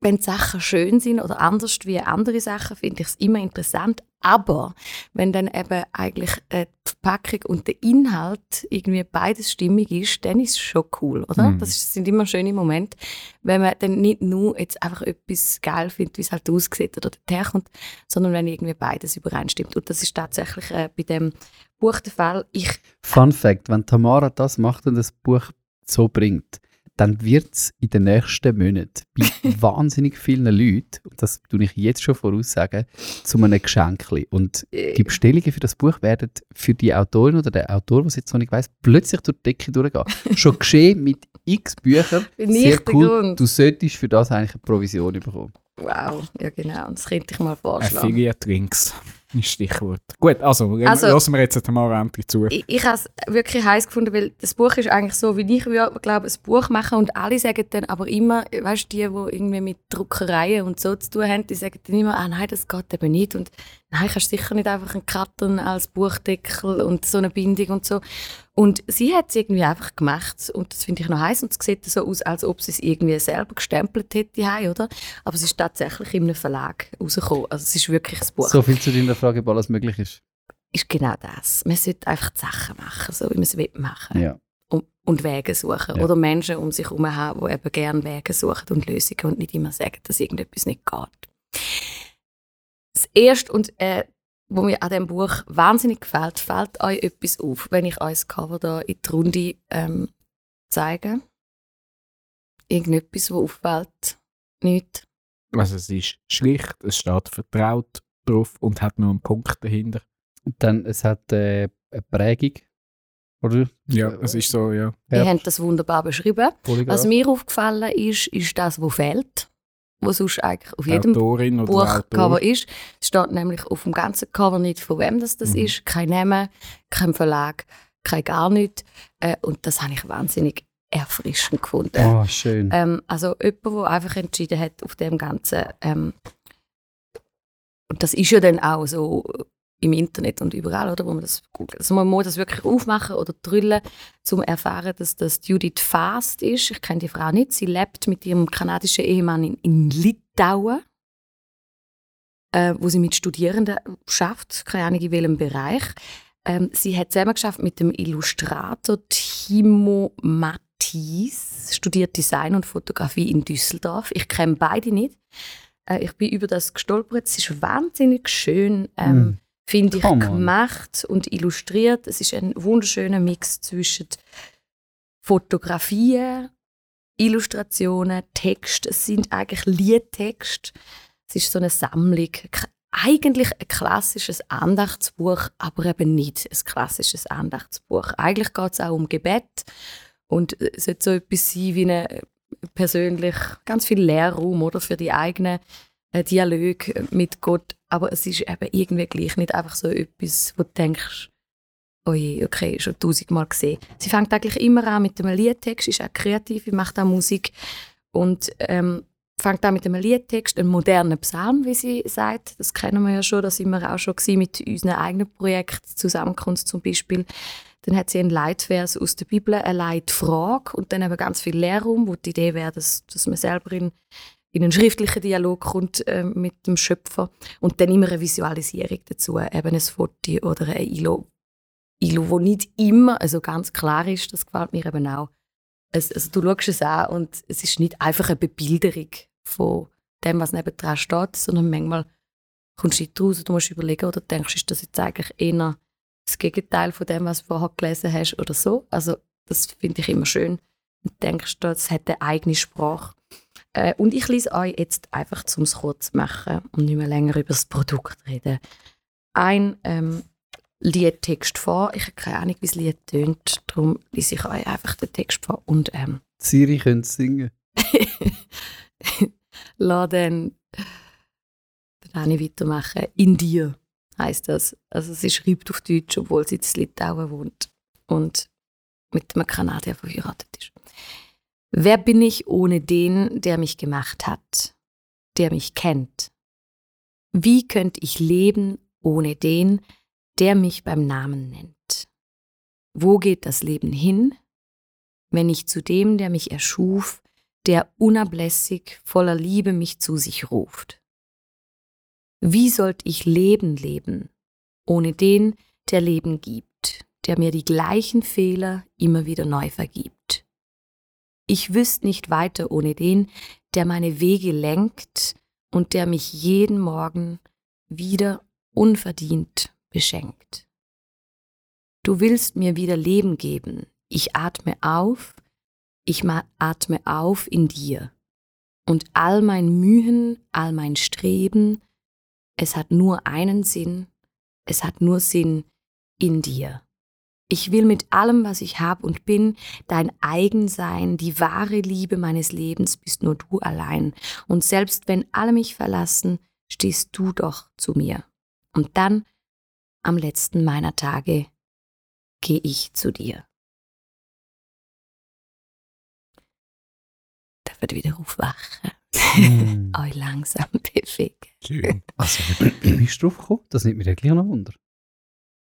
A: wenn Sachen schön sind oder anders wie andere Sachen, finde ich es immer interessant. Aber wenn dann eben eigentlich äh, die Verpackung und der Inhalt irgendwie beides stimmig ist, dann ist es schon cool, oder?
D: Mhm.
A: Das ist- sind immer schöne Momente, wenn man dann nicht nur jetzt einfach etwas geil findet, wie es halt aussieht oder dort herkommt, sondern wenn irgendwie beides übereinstimmt. Und das ist tatsächlich äh, bei dem Buch der Fall. Ich
C: Fun Fact: Wenn Tamara das macht und das Buch so bringt, dann wird es in den nächsten Monaten bei wahnsinnig vielen Leuten, und das tue ich jetzt schon voraussagen, zu einem Geschenkli. Und
A: äh,
C: die Bestellungen für das Buch werden für die Autorin oder den Autor, was jetzt noch nicht weiß, plötzlich durch die Decke durchgehen. Schon geschehen mit x Büchern. Sehr cool.
A: Grund.
C: Du solltest für das eigentlich eine Provision bekommen.
A: wow, ja genau, das könnte ich mal vorschlagen.
D: Affiliate Links Stichwort. Gut, also,
A: Also-
D: lassen wir jetzt Tamara endlich zu.
A: Ich, ich habe es wirklich heiß gefunden, weil das Buch ist eigentlich so, wie ich würde, glaube ein Buch machen und alle sagen dann aber immer, weißt du, die, die irgendwie mit Druckereien und so zu tun haben, die sagen dann immer, ah nein, das geht eben nicht und nein, kannst sicher nicht einfach einen Karton als Buchdeckel und so eine Bindung und so. Und sie hat es irgendwie einfach gemacht und das finde ich noch heiß und es sieht so aus, als ob sie es irgendwie selber gestempelt hätte, oder? Aber es ist tatsächlich in einem Verlag rausgekommen. Also es ist wirklich ein Buch
C: So viel zu deiner Frage, ob alles möglich ist.
A: ist genau das. Man sollte einfach die Sachen machen, so wie man es will machen
C: Ja.
A: und, und Wege suchen.
C: Ja.
A: Oder Menschen um sich herum haben, die eben gerne Wege suchen und Lösungen und nicht immer sagen, dass irgendetwas nicht geht. Das Erste, und, äh, wo mir an diesem Buch wahnsinnig gefällt, fällt euch etwas auf, wenn ich euch das Cover da in die Runde ähm, zeige. Irgendetwas, wo auffällt. Nicht.
D: Also es ist schlicht, es steht vertraut drauf und hat nur einen Punkt dahinter.
C: Dann, es hat äh, eine Prägung. Oder?
D: Ja, es ist so, ja.
A: Ihr habt das wunderbar beschrieben.
C: Polygraph.
A: Was mir aufgefallen ist, ist das, was fehlt. Was sonst eigentlich auf jedem
D: Autorin.
A: Buchcover ist. Es steht nämlich auf dem ganzen Cover nicht, von wem das, das
D: Mhm.
A: ist. Kein Name, kein Verlag, kein gar nichts. Äh, und das habe ich wahnsinnig erfrischend gefunden.
C: Oh, schön.
A: Ähm, also jemand, der einfach entschieden hat auf dem Ganzen. Ähm, und das ist ja dann auch so im Internet und überall, oder, wo man das googelt. Also man muss das wirklich aufmachen oder drüllen, um zu erfahren, dass das Judith Fast ist. Ich kenne die Frau nicht. Sie lebt mit ihrem kanadischen Ehemann in, in Litauen, äh, wo sie mit Studierenden schafft, keine Ahnung in welchem Bereich. Ähm, sie hat zusammen geschafft mit dem Illustrator Timo Mattis, studiert Design und Fotografie in Düsseldorf. Ich kenne beide nicht. Äh, ich bin über das gestolpert. Es ist wahnsinnig schön, ähm,
C: Mm.
A: Finde ich,
C: on.
A: gemacht und illustriert. Es ist ein wunderschöner Mix zwischen Fotografien, Illustrationen, Text. Es sind eigentlich Liedtexte. Es ist so eine Sammlung. Eigentlich ein klassisches Andachtsbuch, aber eben nicht ein klassisches Andachtsbuch. Eigentlich geht es auch um Gebet und es sollte so etwas sein wie eine persönlich ganz viel Lehrraum oder für die eigenen äh, Dialog mit Gott. Aber es ist eben irgendwie gleich nicht einfach so etwas, wo du denkst, oh je, okay, schon tausendmal gesehen. Sie fängt eigentlich immer an mit einem Liedtext, ist auch kreativ, macht auch Musik und ähm, fängt an mit einem Liedtext, einem modernen Psalm, wie sie sagt. Das kennen wir ja schon, da sind auch schon mit unseren eigenen Projekten, Zusammenkunft zum Beispiel. Dann hat sie einen Leitvers aus der Bibel, eine Leitfrage und dann eben ganz viel Lehrraum, wo die Idee wäre, dass, dass man selber in, in einen schriftlichen Dialog kommt äh, mit dem Schöpfer und dann immer eine Visualisierung dazu, eben ein Foto oder ein Ilo, Ilo, wo nicht immer also ganz klar ist, das gefällt mir eben auch. Es, also du schaust es an und es ist nicht einfach eine Bebilderung von dem, was nebendran steht, sondern manchmal kommst du nicht raus und du musst überlegen oder denkst, ist das jetzt eigentlich eher das Gegenteil von dem, was du vorher gelesen hast oder so. Also das finde ich immer schön. Und denkst, das hat eine eigene Sprache. Äh, und ich lese euch jetzt einfach, um es kurz zu machen und nicht mehr länger über das Produkt reden, ein ähm, Liedtext vor. Ich habe keine Ahnung, wie das Lied tönt, darum lese ich euch einfach den Text vor und ähm,
C: Siri könnte singen.
A: lass dann, dann auch nicht weitermachen. In dir heißt das. Also sie schreibt auf Deutsch, obwohl sie in Litauen wohnt und mit einem Kanadier verheiratet. Wer bin ich ohne den, der mich gemacht hat, der mich kennt? Wie könnte ich leben ohne den, der mich beim Namen nennt? Wo geht das Leben hin, wenn ich zu dem, der mich erschuf, der unablässig voller Liebe mich zu sich ruft? Wie sollt ich Leben leben, ohne den, der Leben gibt, der mir die gleichen Fehler immer wieder neu vergibt? Ich wüsste nicht weiter ohne den, der meine Wege lenkt und der mich jeden Morgen wieder unverdient beschenkt. Du willst mir wieder Leben geben. Ich atme auf, ich atme auf in dir. Und all mein Mühen, all mein Streben, es hat nur einen Sinn, es hat nur Sinn in dir. Ich will mit allem, was ich hab und bin, dein eigen sein, die wahre Liebe meines Lebens bist nur du allein. Und selbst wenn alle mich verlassen, stehst du doch zu mir. Und dann, am letzten meiner Tage, gehe ich zu dir. Da wird wieder aufwachen,
C: Mm.
A: euch langsam bewegen.
D: Schön.
C: Also, wie bist du drauf gekommen? Das nimmt mir gleich noch Wunder.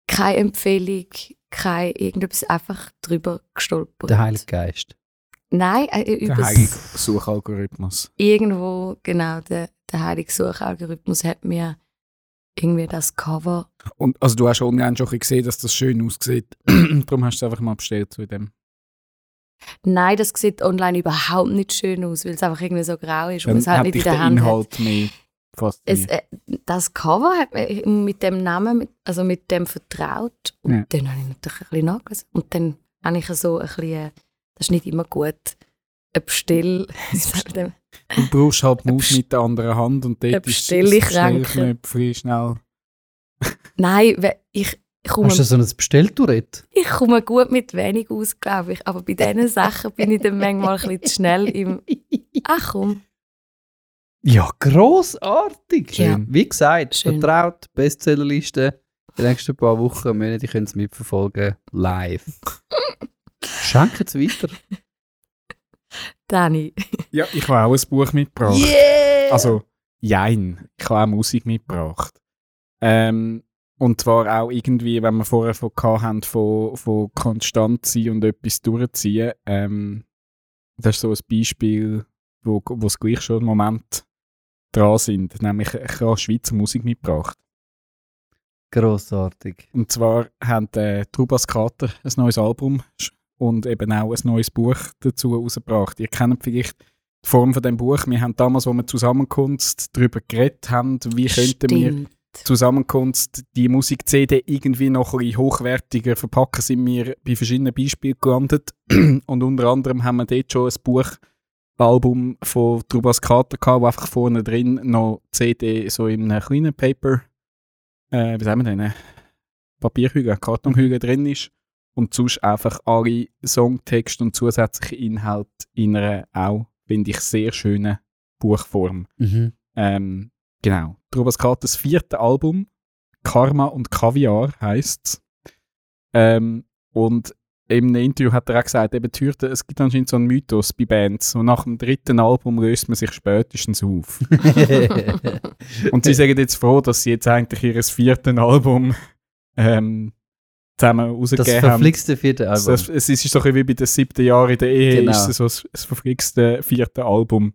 A: Keine Empfehlung, kein irgendetwas, einfach drüber gestolpert.
C: Der Heilige Geist.
A: Nein, äh,
D: Der
A: über
D: heilige Suchalgorithmus.
A: irgendwo, genau, der, der heilige Suchalgorithmus hat mir irgendwie das Cover.
D: Und, also du hast online schon gesehen, dass das schön aussieht. Darum hast du es einfach mal bestellt zu dem.
A: Nein, das sieht online überhaupt nicht schön aus, weil es einfach irgendwie so grau ist und es halt
D: hat
A: nicht in der
D: der
A: Hand hat.
D: Inhalt mehr
A: Es, äh, das Cover hat mich mit dem Namen, mit, also mit dem vertraut. Und
D: Ja.
A: dann habe ich natürlich ein bisschen nachgelesen. Und dann habe ich so ein bisschen, äh, das ist nicht immer gut, ein Bestell...
D: Du brauchst halt Maus mit der anderen Hand und dort ist
A: Bestellkranke.
D: Bestellknöpfchen schnell.
A: Nein, ich komme
C: Hast du so ein Bestelltourette?
A: Ich komme gut mit wenig aus, glaube ich. Aber bei diesen Sachen bin ich dann manchmal ein bisschen zu schnell im. Ach komm.
C: Ja, grossartig.
A: Ja.
C: Wie gesagt,
A: Schön.
C: vertraut, Bestsellerliste. Die nächsten paar Wochen, Monate, ihr könnt es mitverfolgen. Live. Schenkt es weiter.
A: Danny.
D: Ja, ich habe auch ein Buch mitgebracht.
A: Yeah!
D: Also, jein. Ich habe auch Musik mitgebracht. Ähm, und zwar auch irgendwie, wenn wir vorher von haben, von, von konstant sein und etwas durchziehen. Ähm, das ist so ein Beispiel, wo, wo es gleich schon einen Moment dran sind. Nämlich, ich habe Schweizer Musik mitgebracht.
C: Grossartig.
D: Und zwar haben äh, Trubas Kater ein neues Album und eben auch ein neues Buch dazu rausgebracht. Ihr kennt vielleicht die Form von dem Buch. Wir haben damals, wo wir Zusammenkunft darüber geredet haben, wie könnten wir. Zusammenkunft die Musik-CD irgendwie noch ein bisschen hochwertiger verpacken, sind wir bei verschiedenen Beispielen gelandet. Und unter anderem haben wir dort schon ein Buchalbum von Trubas Kater gehabt, wo einfach vorne drin noch CD so in einem kleinen Paper, äh, wie sagen wir denn, Papierhügel, Kartonhügel drin ist. Und sonst einfach alle Songtexte und zusätzliche Inhalte in einer auch, finde ich, sehr schönen Buchform.
C: Mhm.
D: Ähm, genau. Trubas Katers vierte Album, Karma und Kaviar heisst es. Ähm, und in einem Interview hat er auch gesagt, eben die Hürde, es gibt anscheinend so einen Mythos bei Bands. Und nach dem dritten Album löst man sich spätestens auf. und sie sagen jetzt froh, dass sie jetzt eigentlich ihr viertes Album ähm, zusammen
C: das
D: rausgegeben haben.
C: verflixte vierte Album.
D: Das, es ist so ein bisschen wie bei den siebten Jahren in der Ehe,
C: Genau.
D: ist es so das, das verflixte vierte Album.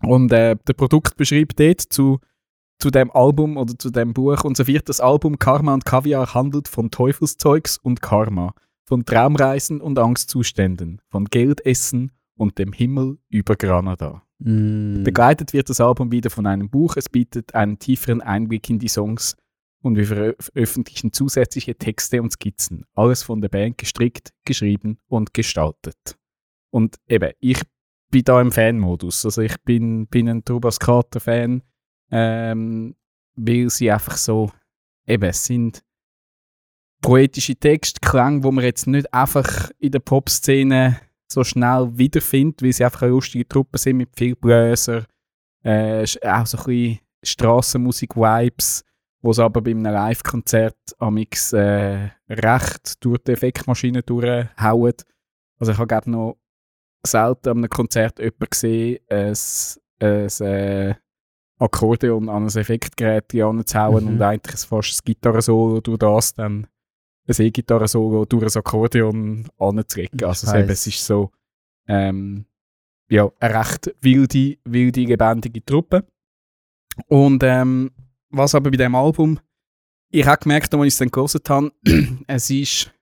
D: Und äh, der Produkt beschreibt dort zu, zu dem Album oder zu dem Buch, unser viertes Album Karma und Kaviar handelt von Teufelszeugs und Karma, von Traumreisen und Angstzuständen, von Geldessen und dem Himmel über Granada.
C: Mm.
D: Begleitet wird das Album wieder von einem Buch. Es bietet einen tieferen Einblick in die Songs und wir verö- veröffentlichen zusätzliche Texte und Skizzen. Alles von der Band gestrickt, geschrieben und gestaltet. Und eben, ich bin da im Fan-Modus. Also ich bin, bin ein Trubas Carter-Fan, ähm, weil sie einfach so, eben, es sind poetische Texte, Klänge, wo man jetzt nicht einfach in der Pop-Szene so schnell wiederfindet, weil sie einfach eine lustige Truppe sind mit viel Bläser, äh, auch so ein bisschen Strassenmusik-Vibes, wo sie aber bei einem Live-Konzert amix äh, recht durch die Effektmaschine durchhauen. Also ich habe glaube noch selten an einem Konzert jemanden gesehen, ein, ein äh, Akkordeon an ein Effektgerät anzuhauen
C: Mhm.
D: und eigentlich fast ein Gitarrensolo durch das dann ein E-Gitarrensolo durch ein Akkordeon anzulegen.
C: Ich
D: Also eben,
C: weiss.
D: es ist so ähm, ja, eine recht wilde, wilde, lebendige Truppe. Und ähm, was aber bei dem Album, ich habe gemerkt, als ich es dann gehört habe, es ist ein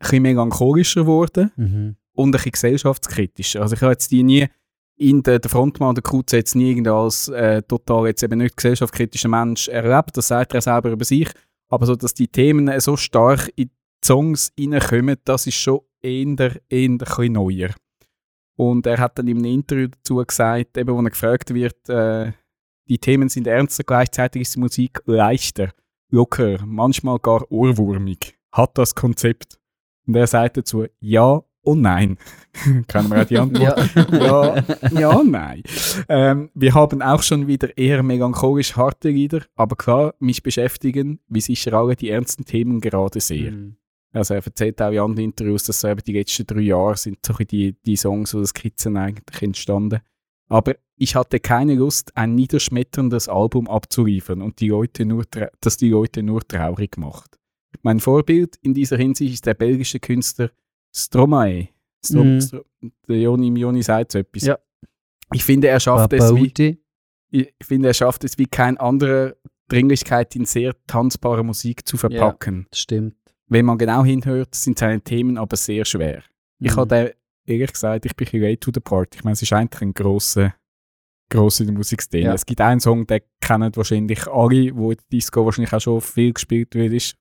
D: bisschen melancholischer geworden
C: Mhm.
D: und ein bisschen gesellschaftskritischer. Also ich habe jetzt die nie in der, der Frontmann der Kutze jetzt nie irgendwie als äh, total jetzt eben nicht gesellschaftskritischer Mensch erlebt, das sagt er selber über sich, aber so, dass die Themen so stark in die Songs reinkommen, das ist schon eher, eher ein neuer. Und er hat dann in einem Interview dazu gesagt, eben, wo er gefragt wird, äh, die Themen sind ernster, gleichzeitig ist die Musik leichter, locker, manchmal gar ohrwurmig. Hat das Konzept? Und er sagt dazu, ja und nein. Kennen wir auch die Antwort?
C: Ja.
D: ja, ja, nein. Ähm, wir haben auch schon wieder eher melancholisch harte Lieder, aber klar, mich beschäftigen, wie sicher alle die ernsten Themen gerade sehr.
C: Mhm.
D: Also er erzählt auch in anderen Interviews, dass so eben die letzten drei Jahre sind so die, die Songs oder Skizzen eigentlich entstanden. Aber ich hatte keine Lust, ein niederschmetterndes Album abzuliefern und die Leute nur, das die Leute nur traurig macht. Mein Vorbild in dieser Hinsicht ist der belgische Künstler Stromae. Strom,
C: Mhm.
D: Stro der Joni, Joni sagt so etwas.
C: Ja.
D: Ich finde, er schafft es wie,
C: Babauti.
D: ich finde, er schafft es wie kein anderer, Dringlichkeit in sehr tanzbare Musik zu verpacken.
C: Das stimmt.
D: Wenn man genau hinhört, sind seine Themen aber sehr schwer. Ich
C: Mhm.
D: habe den, ehrlich gesagt, ich bin late to the party. Ich meine, es ist eigentlich ein grosser, grosser Musikszene.
C: Ja.
D: Es gibt einen Song, den kennen wahrscheinlich alle, wo in der Disco wahrscheinlich auch schon viel gespielt wird, ist.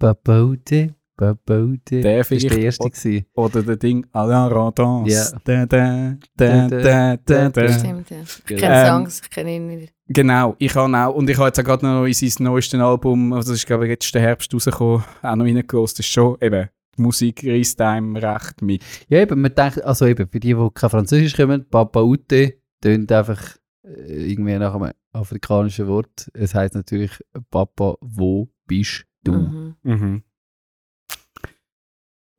C: Babauti. Babauti.
D: Der vielleicht.
C: der erste. gewesen.
D: Oder der Ding Alain Randance.
C: Ja.
D: Da, da, da, da, da, da.
A: Stimmt, ja. Ich kenne
D: Ähm,
A: Songs, ich kenne ihn nicht.
D: Genau, ich habe auch, und ich habe jetzt auch gerade noch in sein neuestes Album, also das ist glaube ich letzten Herbst rausgekommen, auch noch reingelassen. Das ist schon, eben, die Musik reißt einem recht mit.
C: Ja, eben, man denkt, also eben, für die, die kein Französisch können, Babauti tönt einfach äh, irgendwie nach einem afrikanischen Wort. Es heißt natürlich Papa, wo bist du?
A: Mhm.
D: Mhm.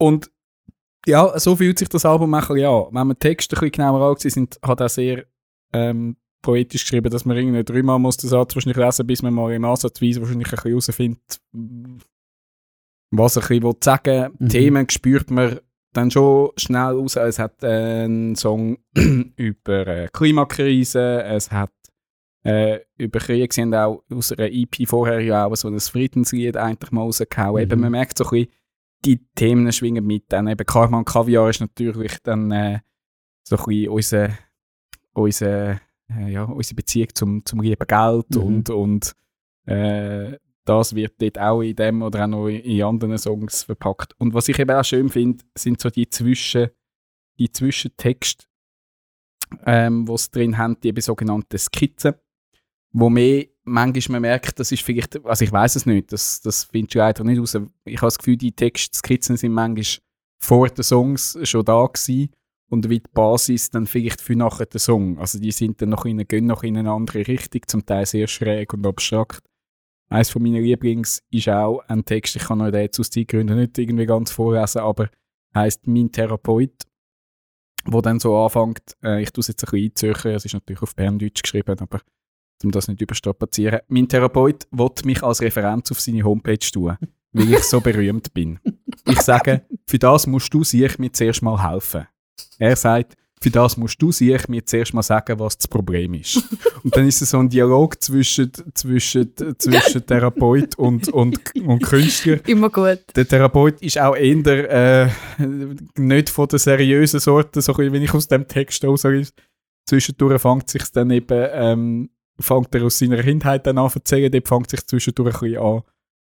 D: Und ja, so fühlt sich das Album auch an. Wenn man Texte ein bisschen genauer angesehen sind, hat er sehr ähm, poetisch geschrieben, dass man irgendwie dreimal muss den Satz wahrscheinlich lesen, bis man mal im Ansatzweise wahrscheinlich ein bisschen herausfindet, was er ein bisschen sagen will.
C: Mhm.
D: Themen spürt man dann schon schnell raus. Es hat einen Song über äh, Klimakrise, es hat äh, über Krieg, sie haben auch aus einer EP vorher ja auch so ein Friedenslied eigentlich mal rausgehauen.
C: Mhm.
D: Eben, man merkt so ein bisschen, die Themen schwingen mit. Dann eben Karma und Kaviar ist natürlich dann äh, so ein bisschen unser, unser, äh, ja, unsere Beziehung zum, zum lieben Geld
C: Mhm.
D: und, und äh, das wird dort auch in dem oder auch noch in anderen Songs verpackt. Und was ich eben auch schön finde, sind so die Zwischen, die Zwischentexte, ähm, die sie drin haben, die eben sogenannten Skizzen, wo mehr manchmal man merkt, das ist vielleicht, also ich weiß es nicht, das, das findest du leider nicht raus. Ich habe das Gefühl, die Textskizzen sind manchmal vor den Songs schon da gewesen und wie die Basis dann vielleicht für nachher den Song. Also die sind dann noch in, gehen noch in eine andere Richtung, zum Teil sehr schräg und abstrakt. Eines von meinen Lieblings ist auch ein Text, ich kann euch den jetzt aus Zeitgründen nicht irgendwie ganz vorlesen, aber heißt «Mein Therapeut», wo dann so anfängt, äh, ich tue es jetzt ein bisschen einzeichnen, es ist natürlich auf Berndeutsch geschrieben, aber um das nicht überstrapazieren. Mein Therapeut will mich als Referenz auf seine Homepage tun, weil ich so berühmt bin. Ich sage, für das musst du sich mir zuerst mal helfen. Er sagt, für das musst du sich mir zuerst mal sagen, was das Problem ist. Und dann ist es so ein Dialog zwischen, zwischen, zwischen Therapeut und, und, und Künstler.
A: Immer gut.
D: Der Therapeut ist auch eher äh, nicht von der seriösen Sorte, so wenn ich aus dem Text rauslese. Zwischendurch fängt sich dann eben, ähm, fängt er aus seiner Kindheit dann an zu erzählen, dort fängt sich zwischendurch ein bisschen an,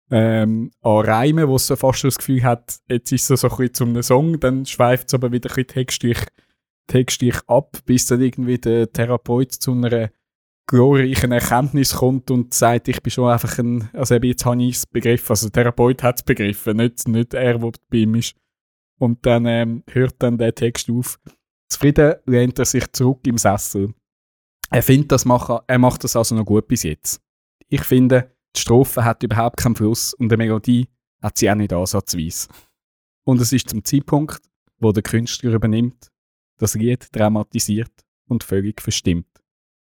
D: ähm, an Reimen, wo es fast das Gefühl hat, jetzt ist es so ein bisschen einem Song, dann schweift es aber wieder ein bisschen textlich, textlich ab, bis dann irgendwie der Therapeut zu einer glorreichen Erkenntnis kommt und sagt, ich bin schon einfach ein, also eben jetzt habe ich es begriffen, also der Therapeut hat es begriffen, nicht, nicht er, der bei ihm ist. Und dann ähm, hört dann der Text auf. Zufrieden lehnt er sich zurück im Sessel. Er findet das machen, er macht das also noch gut bis jetzt. Ich finde, die Strophe hat überhaupt keinen Fluss und die Melodie hat sie auch nicht ansatzweise. Und es ist zum Zeitpunkt, wo der Künstler übernimmt, das Lied dramatisiert und völlig verstimmt.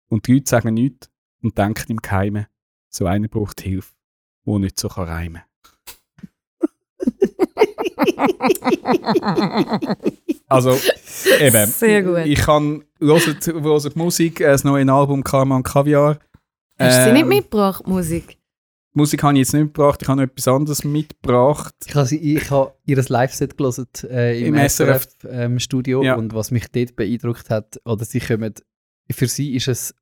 D: Und die Leute sagen nichts und denken im Geheimen, so einer braucht Hilfe, wo nicht so kann reimen. Also, eben.
A: Sehr gut.
D: Ich kann, hört, hört Musik, das neue Album Karma und Kaviar.
A: Hast du sie nicht
D: Ähm,
A: mitgebracht, Musik?
D: Musik habe ich jetzt nicht mitgebracht, ich habe noch etwas anderes mitgebracht.
C: Ich habe, ich habe ihr Live-Set gelesen äh, im,
D: Im
C: SRF-Studio
D: Ja.
C: und was mich dort beeindruckt hat, oder sie kommen, für sie ist es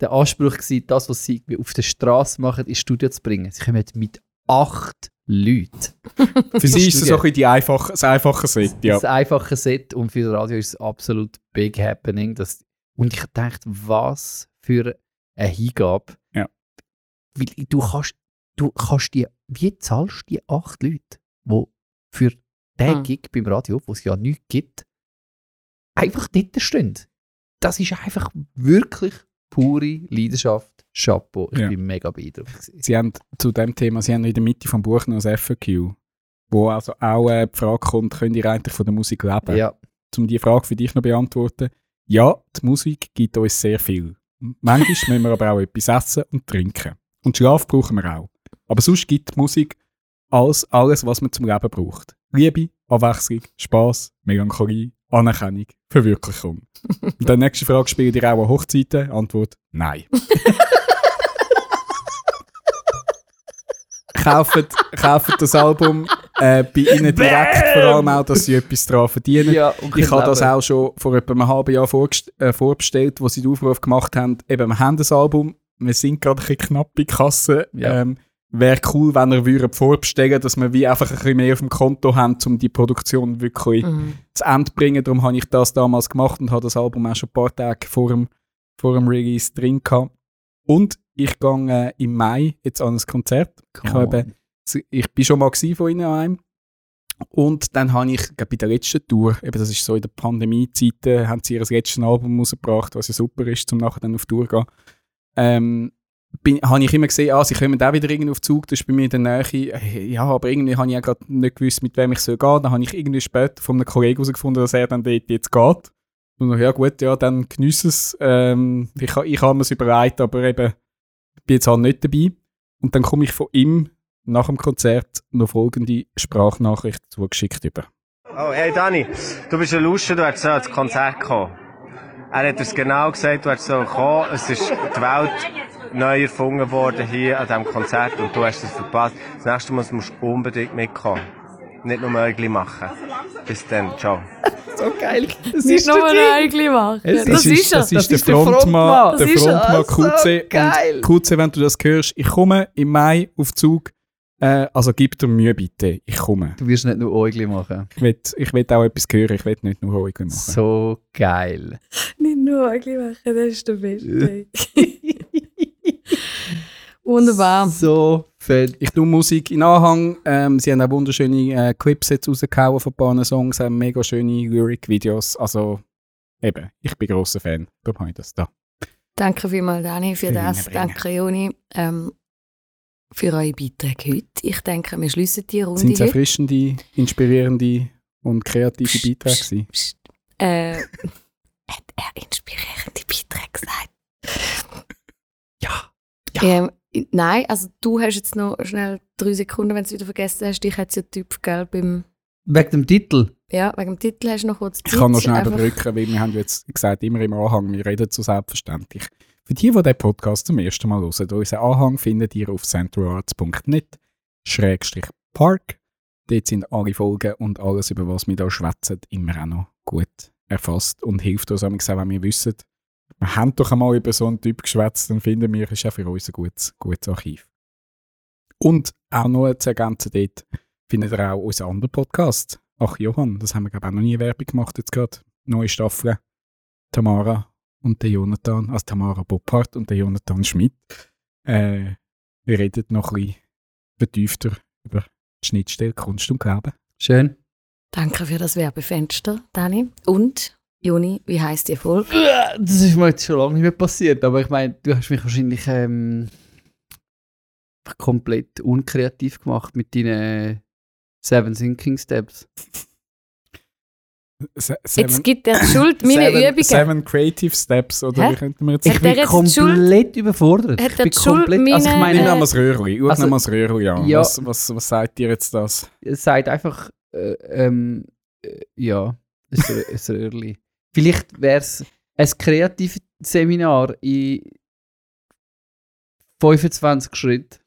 C: der Anspruch gewesen, das, was sie auf der Straße machen, ins Studio zu bringen. Sie kommen mit acht Leuten.
D: Für sie ist es so ein bisschen die einfache, das einfache Set, ja.
C: Das einfache Set und für das Radio ist es absolut big happening. Das, und ich dachte, was für eine Hingabe.
D: Ja.
C: Weil du kannst, du kannst die, wie zahlst du die acht Leute, die für den
A: Hm.
C: Gig beim Radio, wo es ja nichts gibt, einfach dort stehen. Das ist einfach wirklich pure Leidenschaft. Chapeau. Ich
D: Ja.
C: bin mega beeindruckt.
D: Sie haben zu dem Thema, sie haben in der Mitte vom Buch noch ein FAQ, wo also auch äh, die Frage kommt, könnt ihr eigentlich von der Musik leben?
C: Ja,
D: um die Frage für dich noch beantworten. Ja, die Musik gibt uns sehr viel. Manchmal müssen wir aber auch etwas essen und trinken. Und Schlaf brauchen wir auch. Aber sonst gibt die Musik alles, alles, was man zum Leben braucht. Liebe, Abwechslung, Spaß, Melancholie, Anerkennung, Verwirklichung. Und dann nächste Frage, spielt ihr auch an Hochzeiten? Antwort, nein. kauft, kauft das Album äh, bei ihnen direkt, vor allem auch, dass sie etwas daran verdienen.
C: ja
D: Ich habe das auch schon vor etwa einem halben Jahr äh, vorbestellt, wo sie den Aufruf gemacht haben. Eben, wir haben das Album, wir sind gerade ein bisschen knapp in die Kasse.
C: Ja.
D: Ähm, Wäre cool, wenn ihr würdet vorbestellen dass wir wie einfach ein bisschen mehr auf dem Konto haben, um die Produktion wirklich
A: Mhm.
D: zu Ende zu bringen. Darum habe ich das damals gemacht und habe das Album auch schon ein paar Tage vor dem, vor dem Release drin gehabt. Und ich gehe äh, im Mai jetzt an ein Konzert. Ich, habe, ich bin schon mal von ihnen an einem. Und dann habe ich, bei der letzten Tour, eben das ist so in der Pandemie-Zeit, äh, haben sie ihr letztes Album rausgebracht, was ja super ist, um nachher dann auf Tour zu gehen. Ähm, bin, habe ich immer gesehen, ah, sie kommen auch wieder irgendwie auf Zug, das ist bei mir in der Nähe. Äh, Ja, aber irgendwie habe ich auch gerade nicht gewusst, mit wem ich soll gehen. Dann habe ich irgendwie später von einem Kollegen herausgefunden, dass er dann dort jetzt geht. Und dann, ja gut, ja, dann geniesse es. Ähm, ich, ich habe mir es überlegt, aber eben, bin jetzt halt nicht dabei. Und dann komme ich von ihm nach dem Konzert noch folgende Sprachnachricht zugeschickt über.
E: Oh, hey Dani, du bist ein Luscher, du hättest so ans Konzert kommen. Er hat uns genau gesagt, du hättest so kommen. Es ist die Welt neu erfunden worden hier an diesem Konzert und du hast es verpasst. Das nächste Mal musst du unbedingt mitkommen. Nicht nur Mögli machen. Bis dann, ciao.
C: So geil. Das
A: Nicht
C: ist
A: nur ein machen.
C: Es
A: Das
C: ist-
A: ist.
D: Das ist,
C: Das
D: der
C: ist der
D: Frontmann, der
A: Das er.
D: Frontmann
C: so
D: QC.
C: geil.
D: Und QC, wenn du das hörst, ich komme im Mai auf Zug. Äh, also gib dir Mühe bitte, ich komme.
C: Du wirst nicht nur Äugli machen.
D: Ich will, ich will auch etwas hören, ich will nicht nur ruhig machen.
C: So geil.
A: Nicht nur Eigli machen, das ist der Beste. Wunderbar.
C: So fett.
D: Ich tue Musik in Anhang. Ähm, sie haben auch wunderschöne äh, Clips jetzt rausgehauen von ein paar Songs, haben mega schöne Lyric-Videos. Also eben, ich bin grosser Fan. Darum habe ich das da.
A: Danke vielmals, Dani, für
D: Bringen,
A: das.
D: bringen.
A: Danke, Joni, ähm, für eure Beiträge heute. Ich denke, wir schließen die Runde
D: Sind es erfrischende, inspirierende und kreative Beiträge gewesen?
A: Psst. Äh, hat er inspirierende Beiträge gesagt?
C: Ja.
A: Ähm, nein, also du hast jetzt noch schnell drei Sekunden, wenn du es wieder vergessen hast. Ich hätte ja Typ, gell, beim,
C: Wegen dem Titel.
A: ja, wegen dem Titel hast du noch kurz
D: Ich kann noch schnell überbrücken, weil wir haben jetzt gesagt, immer im Anhang, wir reden so selbstverständlich. Für die, die den Podcast zum ersten Mal hören, unseren Anhang findet ihr auf centralarts.net Schrägstrich Park. Dort sind alle Folgen und alles, über was wir da schwätzen, immer auch noch gut erfasst und hilft uns auch, wenn wir wissen, wir haben doch einmal über so einen Typ geschwätzt, dann finden wir, ist auch für uns ein gutes, gutes Archiv. Und auch noch zu ergänzen, dort findet ihr auch unseren anderen Podcast. Ach Johann, das haben wir glaube ich auch noch nie Werbung gemacht jetzt gerade. Neue Staffel. Tamara und der Jonathan, also Tamara Boppard und der Jonathan Schmidt. Äh, wir reden noch ein bisschen vertiefter über die Schnittstelle Kunst und Glauben.
C: Schön.
A: Danke für das Werbefenster, Dani. Und, Joni, wie heisst die Folge?
C: Das ist mir jetzt schon lange nicht mehr passiert, aber ich meine, du hast mich wahrscheinlich ähm, komplett unkreativ gemacht mit deinen Seven Sinking Steps.
D: Se
A: Jetzt gibt er die Schuld meine
D: seven,
A: Übungen.
D: Seven Creative Steps, oder
A: Hä?
D: wie könnten wir jetzt
C: Ich bin
A: jetzt die Schuld-
C: komplett überfordert.
A: Hat
C: ich bin komplett, also ich
A: meine-
D: Nimm
C: meine,
D: mal das Röhrli. Schau
C: Also-
D: mal das Röhrli an.
C: Ja.
D: Was, was, was sagt dir jetzt das?
C: es sagt einfach, äh, ähm, äh, ja, Rö- ein Röhrli. Vielleicht wäre es ein kreatives Seminar in 25 Schritten.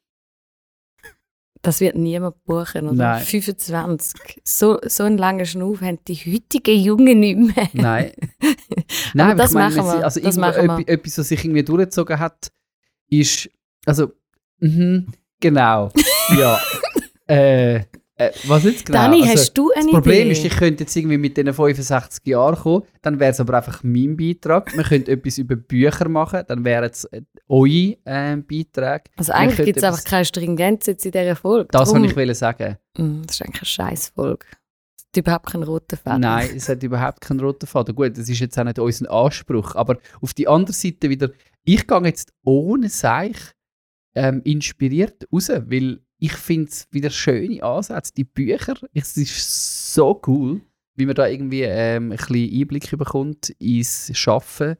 A: Das wird niemand buchen, oder?
C: Nein.
A: 25. So, so einen langen Schnuff haben die heutigen Jungen nicht mehr.
C: Nein. Nein,
A: das
C: meine,
A: machen wir.
C: Also
A: Das machen wir.
C: etwas, was sich irgendwie durchgezogen hat, ist, also, mhm, genau, ja. äh, äh, was jetzt genau?
A: Dani,
C: also,
A: hast du eine
C: das Problem
A: Idee?
C: ist, ich könnte jetzt irgendwie mit diesen 65 Jahren kommen, dann wäre es aber einfach mein Beitrag. Wir könnten etwas über Bücher machen, dann wären es äh, eure äh, Beiträge.
A: also eigentlich gibt es einfach keine Stringenz jetzt in dieser Folge.
C: Das wollte ich wollte sagen.
A: Mm, Das ist eigentlich eine Scheißfolge. Es hat überhaupt keinen roten Faden.
C: Nein, es hat überhaupt keinen roten Faden. Gut, das ist jetzt auch nicht unser Anspruch. Aber auf die andere Seite wieder, ich gehe jetzt ohne Seich ähm, inspiriert raus, weil ich finde es wieder schöne Ansätze. Die Bücher, es ist so cool, wie man da irgendwie ähm, ein bisschen Einblick bekommt ins Schaffen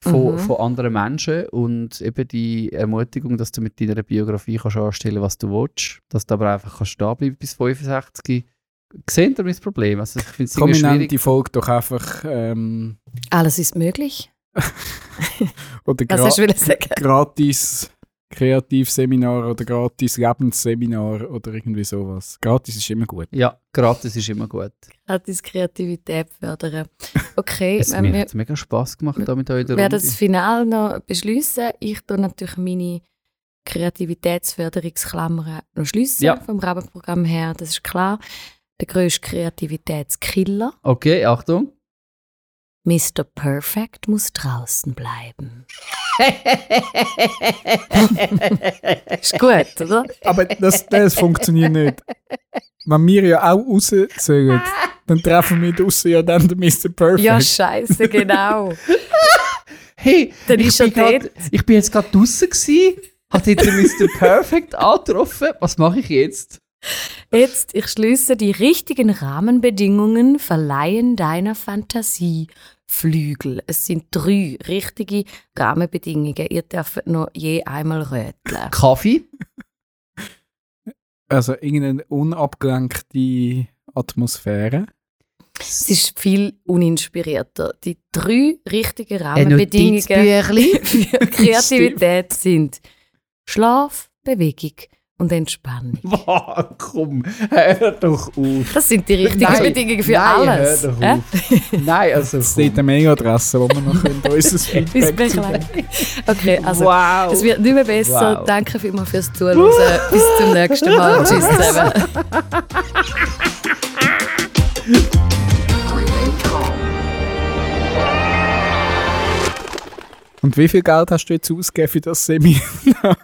C: von,
A: Mhm.
C: von anderen Menschen und eben die Ermutigung, dass du mit deiner Biografie kannst anstellen was du willst, dass du aber einfach kannst da bleiben bis 65. Seht ihr mein Problem? Also ich finde es schwierig.
D: die Folge doch einfach ähm,
A: Alles ist möglich.
D: oder gra
A: hast du wollen sagen?
D: gratis Kreativseminar oder gratis Lebensseminar oder irgendwie sowas. Gratis ist immer gut.
C: Ja, gratis ist immer gut.
A: Gratis Kreativität fördern. Okay,
C: Es,
A: äh,
C: mir
A: wir
C: hat mega Spass gemacht da mit euch der
A: werden das Final noch beschließen. Ich tue natürlich meine Kreativitätsförderungsklammern noch schliessen
C: Ja.
A: vom Rahmenprogramm her. Das ist klar. Der grösste Kreativitätskiller,
C: Okay, Achtung.
A: Mr. Perfect, muss draußen bleiben. ist gut, oder?
D: Aber das, das funktioniert nicht. Wenn wir ja auch raus sollen, dann treffen wir draussen ja dann den Mr. Perfect.
A: Ja, scheiße, genau.
C: hey,
A: Dann
C: ich,
A: ist
C: bin grad, ich bin jetzt gerade draußen gewesen, habe dort den Mr. Perfect angetroffen. Was mache ich jetzt?
A: Jetzt, ich schließe, die richtigen Rahmenbedingungen verleihen deiner Fantasie Flügel. Es sind drei richtige Rahmenbedingungen. Ihr dürft noch je einmal röteln.
C: Kaffee?
D: Also irgendeine unabgelenkte Atmosphäre.
A: Es ist viel uninspirierter. Die drei richtigen Rahmenbedingungen für Kreativität sind Schlaf, Bewegung und Entspannung.
C: Wow, komm, hör doch auf.
A: Das sind die richtigen
C: Nein,
A: Bedingungen für
C: nein,
A: alles.
C: Hör doch
A: Hä?
C: auf. Nein, also.
D: Das ist dort eine Mailadresse, wo wir noch unser Feedback.
A: Okay, also
C: wow.
A: es wird nicht mehr besser.
C: Wow.
A: Danke vielmals fürs Zuhören. Bis zum nächsten Mal. Tschüss zusammen.
D: Und wie viel Geld hast du jetzt ausgegeben für das Seminar?